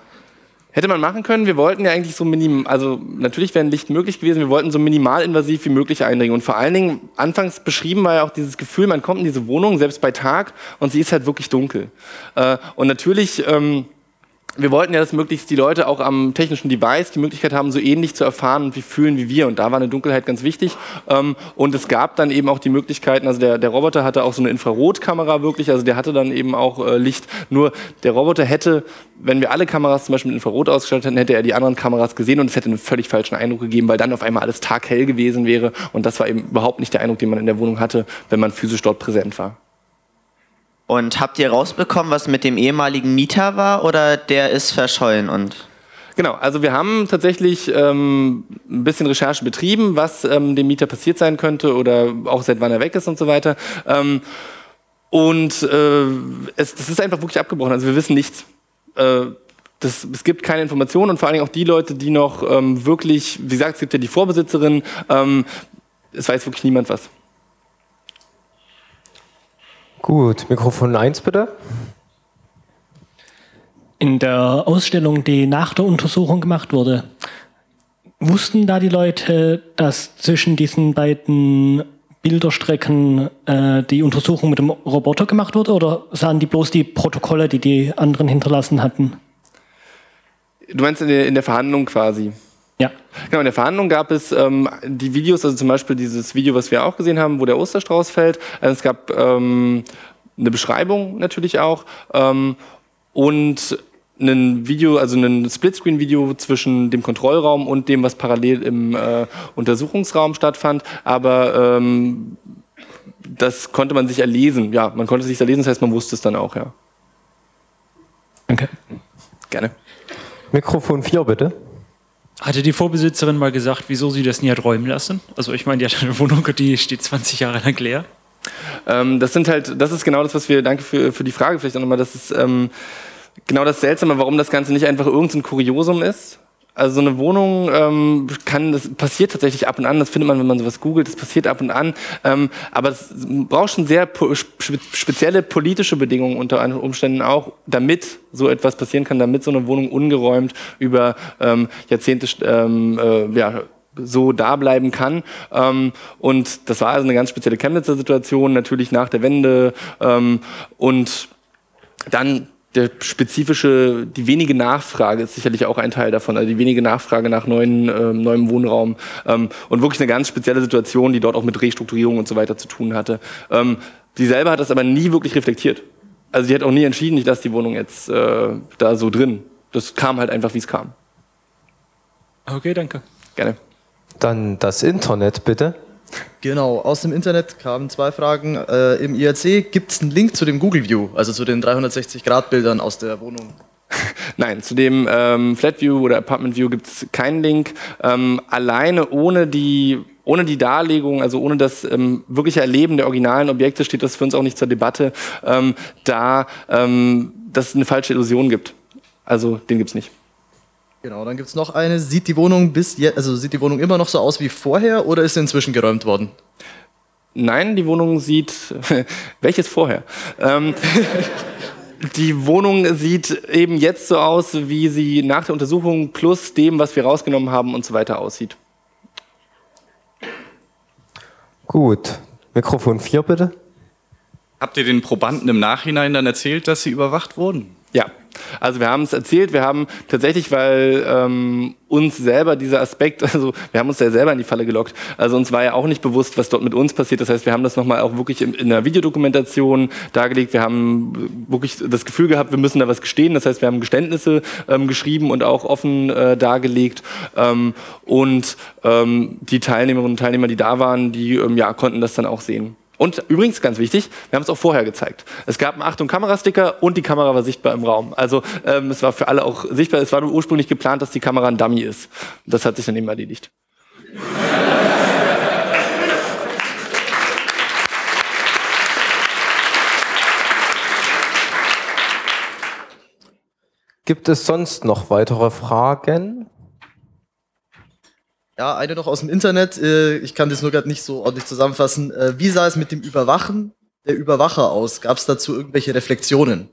Hätte man machen können, wir wollten ja eigentlich so minim, also natürlich wäre ein Licht möglich gewesen, wir wollten so minimalinvasiv wie möglich eindringen. Und vor allen Dingen, anfangs beschrieben war ja auch dieses Gefühl, man kommt in diese Wohnung, selbst bei Tag, und sie ist halt wirklich dunkel. Äh, und natürlich, ähm, wir wollten ja, dass möglichst die Leute auch am technischen Device die Möglichkeit haben, so ähnlich zu erfahren und wie fühlen wie wir. Und da war eine Dunkelheit ganz wichtig. Ähm, und es gab dann eben auch die Möglichkeiten, also der, der Roboter hatte auch so eine Infrarotkamera wirklich, also der hatte dann eben auch äh, Licht. Nur der Roboter hätte, wenn wir alle Kameras zum Beispiel mit Infrarot ausgestattet hätten, hätte er die anderen Kameras gesehen und es hätte einen völlig falschen Eindruck gegeben, weil dann auf einmal alles taghell gewesen wäre. Und das war eben überhaupt nicht der Eindruck, den man in der Wohnung hatte, wenn man physisch dort präsent war. Und habt ihr rausbekommen, was mit dem ehemaligen Mieter war oder der ist verschollen und? Genau, also wir haben tatsächlich ähm, ein bisschen Recherche betrieben, was ähm, dem Mieter passiert sein könnte oder auch seit wann er weg ist und so weiter. Ähm, und äh, es, das ist einfach wirklich abgebrochen. Also wir wissen nichts. Äh, das, es gibt keine Informationen und vor allen Dingen auch die Leute, die noch ähm, wirklich, wie gesagt, es gibt ja die Vorbesitzerin, ähm, es weiß wirklich niemand was. Gut, Mikrofon 1 bitte. In der Ausstellung, die nach der Untersuchung gemacht wurde, wussten da die Leute, dass zwischen diesen beiden Bilderstrecken äh, die Untersuchung mit dem Roboter gemacht wurde oder sahen die bloß die Protokolle, die die anderen hinterlassen hatten? Du meinst in der, in der Verhandlung quasi? Ja. Genau, in der Verhandlung gab es ähm, die Videos, also zum Beispiel dieses Video, was wir auch gesehen haben, wo der Osterstrauß fällt. Also es gab ähm, eine Beschreibung natürlich auch ähm, und ein Video, also ein Splitscreen-Video zwischen dem Kontrollraum und dem, was parallel im äh, Untersuchungsraum stattfand. Aber ähm, das konnte man sich erlesen. Ja, man konnte sich erlesen, das heißt, man wusste es dann auch, ja. Danke. Gerne. Mikrofon 4 bitte. Hatte die Vorbesitzerin mal gesagt, wieso sie das nie hat räumen lassen? Also ich meine, die hat eine Wohnung, die steht 20 Jahre lang leer. Ähm, das sind halt, das ist genau das, was wir, danke für, für die Frage vielleicht auch nochmal, das ist ähm, genau das Seltsame, warum das Ganze nicht einfach irgendein Kuriosum ist. Also so eine Wohnung ähm, kann, das passiert tatsächlich ab und an, das findet man, wenn man sowas googelt, das passiert ab und an, ähm, aber es braucht schon sehr po spe spezielle politische Bedingungen unter Umständen auch, damit so etwas passieren kann, damit so eine Wohnung ungeräumt über ähm, Jahrzehnte ähm, äh, ja, so da bleiben kann. Ähm, und das war also eine ganz spezielle Chemnitzer Situation, natürlich nach der Wende. Ähm, und dann der spezifische, die wenige Nachfrage ist sicherlich auch ein Teil davon, also die wenige Nachfrage nach neuen, äh, neuem Wohnraum ähm, und wirklich eine ganz spezielle Situation, die dort auch mit Restrukturierung und so weiter zu tun hatte. Ähm, sie selber hat das aber nie wirklich reflektiert. Also sie hat auch nie entschieden, ich lasse die Wohnung jetzt äh, da so drin. Das kam halt einfach, wie es kam. Okay, danke. Gerne. Dann das Internet bitte. Genau, aus dem Internet kamen zwei Fragen. Äh, Im IRC gibt es einen Link zu dem Google View, also zu den 360-Grad-Bildern aus der Wohnung. Nein, zu dem ähm, Flat View oder Apartment View gibt es keinen Link. Ähm, alleine ohne die, ohne die Darlegung, also ohne das ähm, wirkliche Erleben der originalen Objekte steht das für uns auch nicht zur Debatte, ähm, da ähm, dass es eine falsche Illusion gibt. Also den gibt es nicht. Genau, dann gibt es noch eine. Sieht die Wohnung bis jetzt, also sieht die Wohnung immer noch so aus wie vorher oder ist sie inzwischen geräumt worden? Nein, die Wohnung sieht. welches vorher? Ähm, die Wohnung sieht eben jetzt so aus, wie sie nach der Untersuchung plus dem, was wir rausgenommen haben und so weiter aussieht. Gut. Mikrofon 4 bitte. Habt ihr den Probanden im Nachhinein dann erzählt, dass sie überwacht wurden? Ja, also wir haben es erzählt, wir haben tatsächlich, weil ähm, uns selber dieser Aspekt, also wir haben uns ja selber in die Falle gelockt, also uns war ja auch nicht bewusst, was dort mit uns passiert. Das heißt, wir haben das nochmal auch wirklich in, in der Videodokumentation dargelegt. Wir haben wirklich das Gefühl gehabt, wir müssen da was gestehen. Das heißt, wir haben Geständnisse ähm, geschrieben und auch offen äh, dargelegt. Ähm, und ähm, die Teilnehmerinnen und Teilnehmer, die da waren, die ähm, ja, konnten das dann auch sehen. Und übrigens, ganz wichtig, wir haben es auch vorher gezeigt. Es gab einen Achtung Kamerasticker und die Kamera war sichtbar im Raum. Also ähm, es war für alle auch sichtbar. Es war nur ursprünglich geplant, dass die Kamera ein Dummy ist. Das hat sich dann eben erledigt. Gibt es sonst noch weitere Fragen? Ja, eine noch aus dem Internet. Äh, Ich kann das nur gerade nicht so ordentlich zusammenfassen. Äh, Wie sah es mit dem Überwachen der Überwacher aus? Gab es dazu irgendwelche Reflexionen?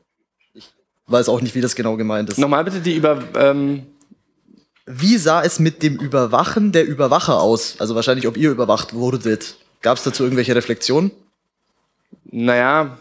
Ich weiß auch nicht, wie das genau gemeint ist. Nochmal bitte die über. Ähm Wie sah es mit dem Überwachen der Überwacher aus? Also wahrscheinlich, ob ihr überwacht wurdet. Gab es dazu irgendwelche Reflexionen? Naja,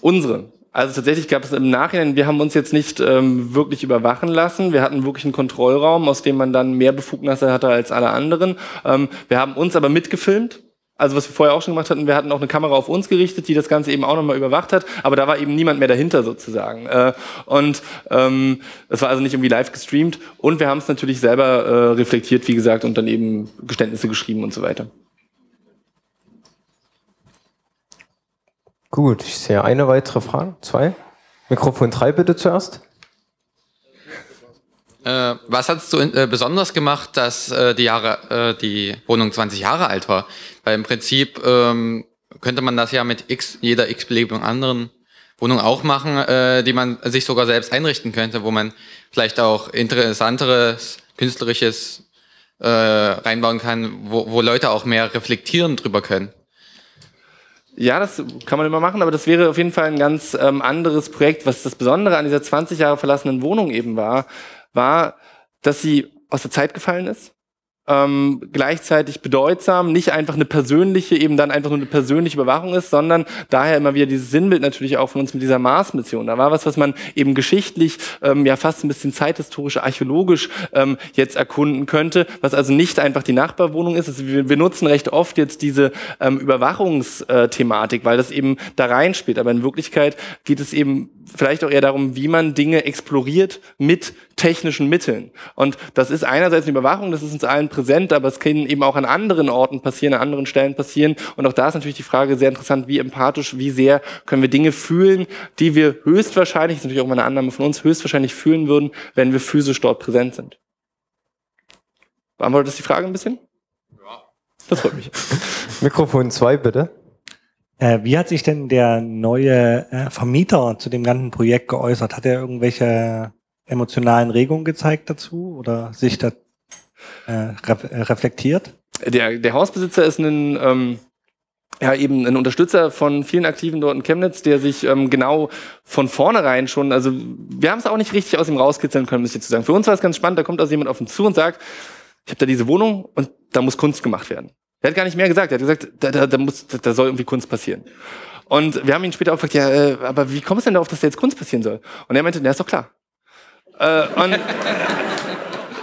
unsere. Also tatsächlich gab es im Nachhinein, wir haben uns jetzt nicht ähm, wirklich überwachen lassen. Wir hatten wirklich einen Kontrollraum, aus dem man dann mehr Befugnisse hatte als alle anderen. Ähm, wir haben uns aber mitgefilmt. Also was wir vorher auch schon gemacht hatten, wir hatten auch eine Kamera auf uns gerichtet, die das Ganze eben auch nochmal überwacht hat, aber da war eben niemand mehr dahinter sozusagen. Äh, und ähm, das war also nicht irgendwie live gestreamt. Und wir haben es natürlich selber äh, reflektiert, wie gesagt, und dann eben Geständnisse geschrieben und so weiter. Gut, ich sehe eine weitere Frage. Zwei. Mikrofon 3 bitte zuerst. Äh, was hat es so äh, besonders gemacht, dass äh, die, Jahre, äh, die Wohnung 20 Jahre alt war? Weil im Prinzip ähm, könnte man das ja mit x, jeder x-beliebigen anderen Wohnung auch machen, äh, die man sich sogar selbst einrichten könnte, wo man vielleicht auch interessanteres, künstlerisches äh, reinbauen kann, wo, wo Leute auch mehr reflektieren drüber können. Ja, das kann man immer machen, aber das wäre auf jeden Fall ein ganz ähm, anderes Projekt. Was das Besondere an dieser 20 Jahre verlassenen Wohnung eben war, war, dass sie aus der Zeit gefallen ist. Ähm, gleichzeitig bedeutsam, nicht einfach eine persönliche, eben dann einfach nur eine persönliche Überwachung ist, sondern daher immer wieder dieses Sinnbild natürlich auch von uns mit dieser Mars-Mission. Da war was, was man eben geschichtlich, ähm, ja fast ein bisschen zeithistorisch, archäologisch ähm, jetzt erkunden könnte, was also nicht einfach die Nachbarwohnung ist. Also wir, wir nutzen recht oft jetzt diese ähm, Überwachungsthematik, weil das eben da reinspielt. Aber in Wirklichkeit geht es eben vielleicht auch eher darum, wie man Dinge exploriert mit technischen Mitteln. Und das ist einerseits eine Überwachung, das ist uns allen präsent, aber es kann eben auch an anderen Orten passieren, an anderen Stellen passieren. Und auch da ist natürlich die Frage sehr interessant, wie empathisch, wie sehr können wir Dinge fühlen, die wir höchstwahrscheinlich, das ist natürlich auch mal eine Annahme von uns, höchstwahrscheinlich fühlen würden, wenn wir physisch dort präsent sind. Beantwortet das die Frage ein bisschen? Ja. Das freut mich. Mikrofon 2 bitte. Äh, wie hat sich denn der neue äh, Vermieter zu dem ganzen Projekt geäußert? Hat er irgendwelche emotionalen Regungen gezeigt dazu oder sich da äh, äh, reflektiert? Der, der Hausbesitzer ist ein, ähm, ja, eben ein Unterstützer von vielen Aktiven dort in Chemnitz, der sich ähm, genau von vornherein schon, also wir haben es auch nicht richtig aus ihm rauskitzeln können, müsste ich zu sagen. Für uns war es ganz spannend, da kommt also jemand auf uns zu und sagt, ich habe da diese Wohnung und da muss Kunst gemacht werden. Er hat gar nicht mehr gesagt. Er hat gesagt, da, da, da, muss, da, da soll irgendwie Kunst passieren. Und wir haben ihn später auch gefragt, ja, äh, aber wie kommst du denn darauf, dass da jetzt Kunst passieren soll? Und er meinte, na, ist doch klar. Äh, und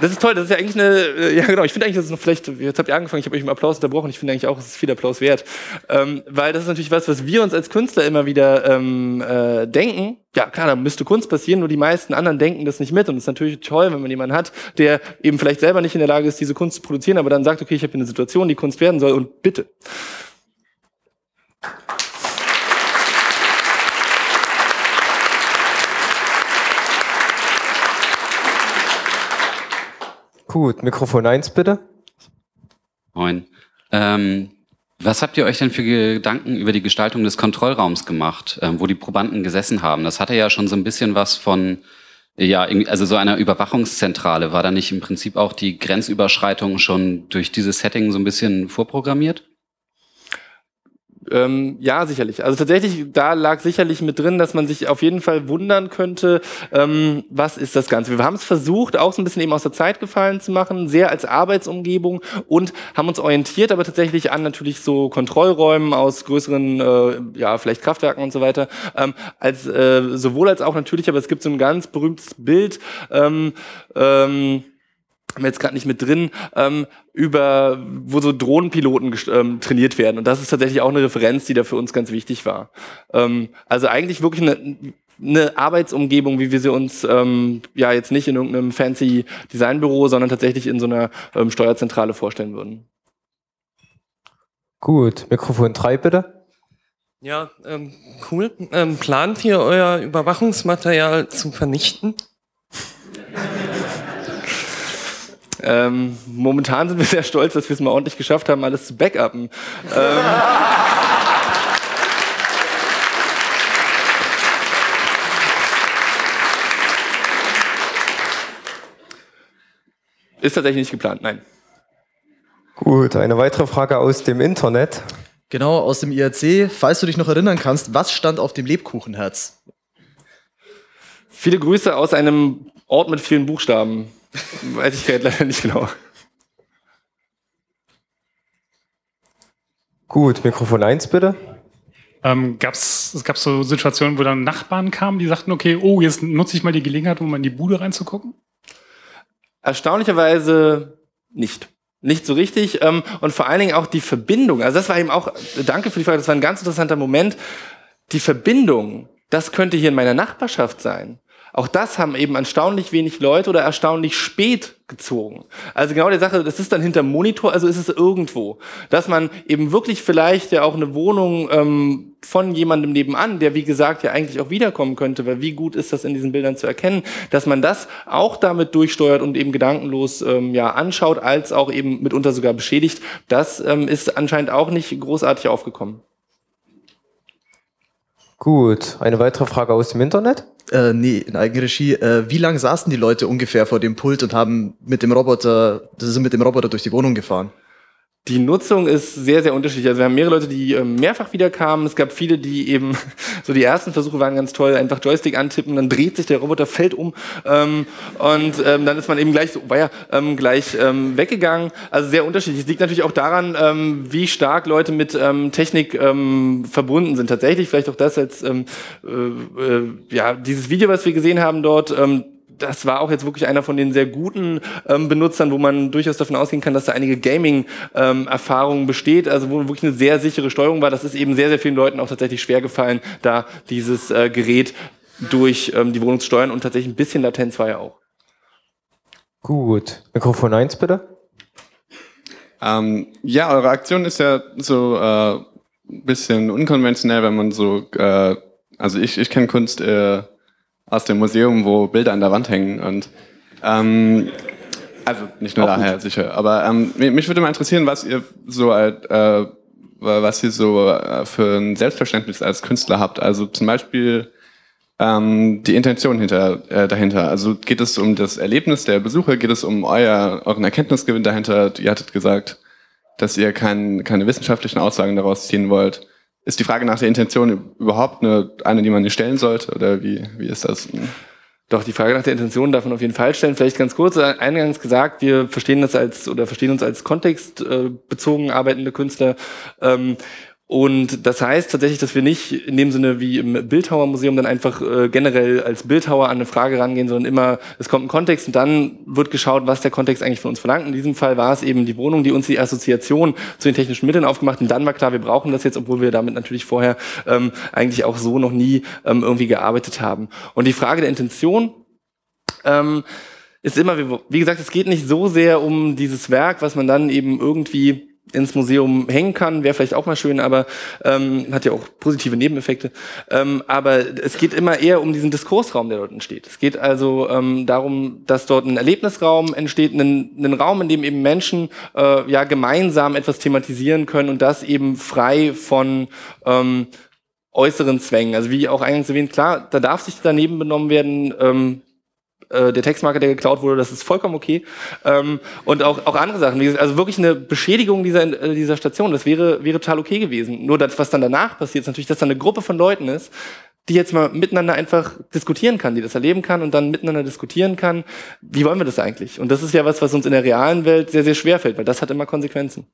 Das ist toll, das ist ja eigentlich eine, äh, ja genau, ich finde eigentlich, das ist vielleicht, jetzt habt ihr angefangen, ich habe euch im Applaus unterbrochen, ich finde eigentlich auch, es ist viel Applaus wert. Ähm, weil das ist natürlich was, was wir uns als Künstler immer wieder ähm, äh, denken. Ja, klar, da müsste Kunst passieren, nur die meisten anderen denken das nicht mit. Und es ist natürlich toll, wenn man jemanden hat, der eben vielleicht selber nicht in der Lage ist, diese Kunst zu produzieren, aber dann sagt, okay, ich habe eine Situation, die Kunst werden soll und bitte. Gut, Mikrofon 1 bitte. Moin. Ähm, was habt ihr euch denn für Gedanken über die Gestaltung des Kontrollraums gemacht, ähm, wo die Probanden gesessen haben? Das hatte ja schon so ein bisschen was von, ja, also so einer Überwachungszentrale. War da nicht im Prinzip auch die Grenzüberschreitung schon durch dieses Setting so ein bisschen vorprogrammiert? Ähm, ja, sicherlich. Also tatsächlich, da lag sicherlich mit drin, dass man sich auf jeden Fall wundern könnte, ähm, was ist das Ganze. Wir haben es versucht, auch so ein bisschen eben aus der Zeit gefallen zu machen, sehr als Arbeitsumgebung und haben uns orientiert, aber tatsächlich an natürlich so Kontrollräumen aus größeren, äh, ja, vielleicht Kraftwerken und so weiter, ähm, als äh, sowohl als auch natürlich, aber es gibt so ein ganz berühmtes Bild, ähm, ähm, haben wir jetzt gerade nicht mit drin, ähm, über wo so Drohnenpiloten ähm, trainiert werden. Und das ist tatsächlich auch eine Referenz, die da für uns ganz wichtig war. Ähm, also eigentlich wirklich eine, eine Arbeitsumgebung, wie wir sie uns ähm, ja jetzt nicht in irgendeinem fancy Designbüro, sondern tatsächlich in so einer ähm, Steuerzentrale vorstellen würden. Gut, Mikrofon 3 bitte. Ja, ähm, cool. Ähm, plant ihr euer Überwachungsmaterial zu vernichten? Ähm, momentan sind wir sehr stolz, dass wir es mal ordentlich geschafft haben, alles zu backuppen. Ähm, ist tatsächlich nicht geplant, nein. Gut, eine weitere Frage aus dem Internet. Genau, aus dem IRC. Falls du dich noch erinnern kannst, was stand auf dem Lebkuchenherz? Viele Grüße aus einem Ort mit vielen Buchstaben. Weiß ich gerade leider nicht genau. Gut, Mikrofon 1 bitte. Ähm, gab's, es gab so Situationen, wo dann Nachbarn kamen, die sagten, okay, oh, jetzt nutze ich mal die Gelegenheit, um mal in die Bude reinzugucken? Erstaunlicherweise nicht. Nicht so richtig. Ähm, und vor allen Dingen auch die Verbindung. Also das war eben auch, danke für die Frage, das war ein ganz interessanter Moment. Die Verbindung, das könnte hier in meiner Nachbarschaft sein. Auch das haben eben erstaunlich wenig Leute oder erstaunlich spät gezogen. Also genau die Sache, das ist dann hinter Monitor, also ist es irgendwo. Dass man eben wirklich vielleicht ja auch eine Wohnung ähm, von jemandem nebenan, der wie gesagt ja eigentlich auch wiederkommen könnte, weil wie gut ist das in diesen Bildern zu erkennen, dass man das auch damit durchsteuert und eben gedankenlos ähm, ja anschaut, als auch eben mitunter sogar beschädigt, das ähm, ist anscheinend auch nicht großartig aufgekommen. Gut, eine weitere Frage aus dem Internet? Äh, nee, in Eigenregie. Äh, wie lange saßen die Leute ungefähr vor dem Pult und haben mit dem Roboter, das sind mit dem Roboter durch die Wohnung gefahren? Die Nutzung ist sehr, sehr unterschiedlich. Also wir haben mehrere Leute, die ähm, mehrfach wieder kamen. Es gab viele, die eben, so die ersten Versuche waren ganz toll, einfach Joystick antippen, dann dreht sich der Roboter, fällt um ähm, und ähm, dann ist man eben gleich so, war ja, ähm, gleich ähm, weggegangen. Also sehr unterschiedlich. Es liegt natürlich auch daran, ähm, wie stark Leute mit ähm, Technik ähm, verbunden sind. Tatsächlich, vielleicht auch das als, ähm, äh, äh, ja, dieses Video, was wir gesehen haben dort, ähm, das war auch jetzt wirklich einer von den sehr guten ähm, Benutzern, wo man durchaus davon ausgehen kann, dass da einige Gaming-Erfahrungen ähm, besteht, also wo wirklich eine sehr sichere Steuerung war. Das ist eben sehr, sehr vielen Leuten auch tatsächlich schwer gefallen, da dieses äh, Gerät durch ähm, die Wohnung zu steuern und tatsächlich ein bisschen Latenz war ja auch. Gut. Mikrofon 1 bitte. Ähm, ja, eure Aktion ist ja so äh, ein bisschen unkonventionell, wenn man so, äh, also ich, ich kenne Kunst äh, aus dem Museum, wo Bilder an der Wand hängen und ähm, also nicht nur Auch daher gut. sicher, aber ähm, mich würde mal interessieren, was ihr so äh, was ihr so äh, für ein Selbstverständnis als Künstler habt. Also zum Beispiel ähm, die Intention hinter, äh, dahinter. Also geht es um das Erlebnis der Besucher, geht es um euer, euren Erkenntnisgewinn dahinter? Ihr hattet gesagt, dass ihr kein, keine wissenschaftlichen Aussagen daraus ziehen wollt. Ist die Frage nach der Intention überhaupt eine, eine die man nicht stellen sollte? Oder wie, wie ist das? Doch, die Frage nach der Intention darf man auf jeden Fall stellen. Vielleicht ganz kurz, eingangs gesagt, wir verstehen das als oder verstehen uns als kontextbezogen arbeitende Künstler. Ähm, Und das heißt tatsächlich, dass wir nicht in dem Sinne wie im Bildhauermuseum dann einfach äh, generell als Bildhauer an eine Frage rangehen, sondern immer, es kommt ein Kontext und dann wird geschaut, was der Kontext eigentlich von uns verlangt. In diesem Fall war es eben die Wohnung, die uns die Assoziation zu den technischen Mitteln aufgemacht und dann war klar, wir brauchen das jetzt, obwohl wir damit natürlich vorher ähm, eigentlich auch so noch nie ähm, irgendwie gearbeitet haben. Und die Frage der Intention ähm, ist immer, wie, wie gesagt, es geht nicht so sehr um dieses Werk, was man dann eben irgendwie ins Museum hängen kann, wäre vielleicht auch mal schön, aber ähm, hat ja auch positive Nebeneffekte. Ähm, aber es geht immer eher um diesen Diskursraum, der dort entsteht. Es geht also ähm, darum, dass dort ein Erlebnisraum entsteht, ein, ein Raum, in dem eben Menschen äh, ja gemeinsam etwas thematisieren können und das eben frei von ähm, äußeren Zwängen. Also wie auch eingangs erwähnt, klar, da darf sich daneben benommen werden. Ähm, äh, der Textmarker, der geklaut wurde, das ist vollkommen okay. Ähm, und auch, auch andere Sachen. Also wirklich eine Beschädigung dieser, äh, dieser Station, das wäre, wäre total okay gewesen. Nur das, was dann danach passiert, ist natürlich, dass da eine Gruppe von Leuten ist, die jetzt mal miteinander einfach diskutieren kann, die das erleben kann und dann miteinander diskutieren kann. Wie wollen wir das eigentlich? Und das ist ja was, was uns in der realen Welt sehr, sehr schwer fällt, weil das hat immer Konsequenzen.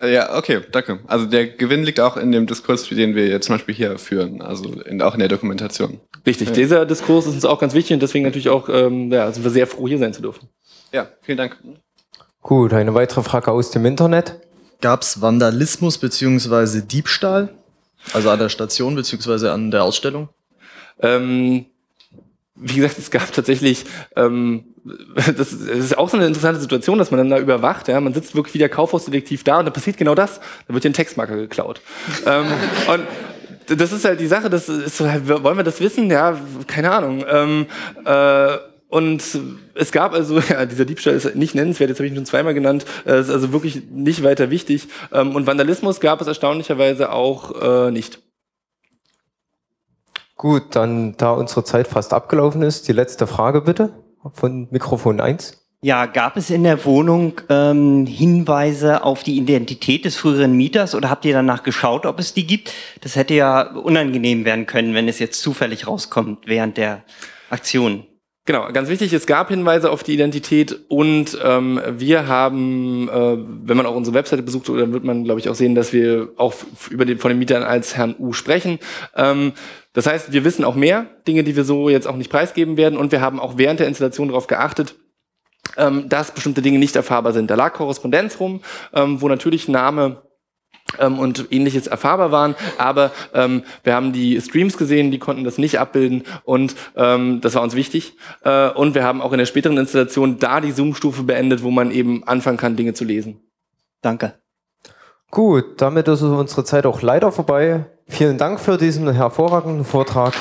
Äh, Ja, okay, danke. Also der Gewinn liegt auch in dem Diskurs, den wir jetzt zum Beispiel hier führen, also in, auch in der Dokumentation. Richtig, Ja. dieser Diskurs ist uns auch ganz wichtig und deswegen natürlich auch, ähm, ja, sind wir sehr froh, hier sein zu dürfen. Ja, vielen Dank. Gut, eine weitere Frage aus dem Internet. Gab es Vandalismus beziehungsweise Diebstahl? Also an der Station beziehungsweise an der Ausstellung? Ähm, wie gesagt, es gab tatsächlich, ähm, das, ist- auch so eine interessante Situation, dass man dann da überwacht. Ja? Man sitzt wirklich wie der Kaufhausdetektiv da und da passiert genau das. Da wird dir ein Textmarker geklaut. ähm, und das ist halt die Sache, das ist wollen wir das wissen? Ja, keine Ahnung. Ähm, äh, und es gab also, ja, dieser Diebstahl ist nicht nennenswert, jetzt habe ich ihn schon zweimal genannt, äh, ist also wirklich nicht weiter wichtig. Ähm, und Vandalismus gab es erstaunlicherweise auch äh, nicht. Gut, dann da unsere Zeit fast abgelaufen ist, die letzte Frage bitte von Mikrofon 1. Ja, gab es in der Wohnung ähm, Hinweise auf die Identität des früheren Mieters oder habt ihr danach geschaut, ob es die gibt? Das hätte ja unangenehm werden können, wenn es jetzt zufällig rauskommt während der Aktion. Genau, ganz wichtig, es gab Hinweise auf die Identität und ähm, wir haben, äh, wenn man auch unsere Webseite besucht, dann wird man, glaube ich, auch sehen, dass wir auch über den, von den Mietern als Herrn U sprechen. Ähm, das heißt, wir wissen auch mehr Dinge, die wir so jetzt auch nicht preisgeben werden und wir haben auch während der Installation darauf geachtet, ähm, dass bestimmte Dinge nicht erfahrbar sind. Da lag Korrespondenz rum, ähm, wo natürlich Name ähm, und ähnliches erfahrbar waren, aber ähm, wir haben die Streams gesehen, die konnten das nicht abbilden und ähm, das war uns wichtig. Äh, und wir haben auch in der späteren Installation da die Zoom-Stufe beendet, wo man eben anfangen kann, Dinge zu lesen. Danke. Gut, damit ist unsere Zeit auch leider vorbei. Vielen Dank für diesen hervorragenden Vortrag.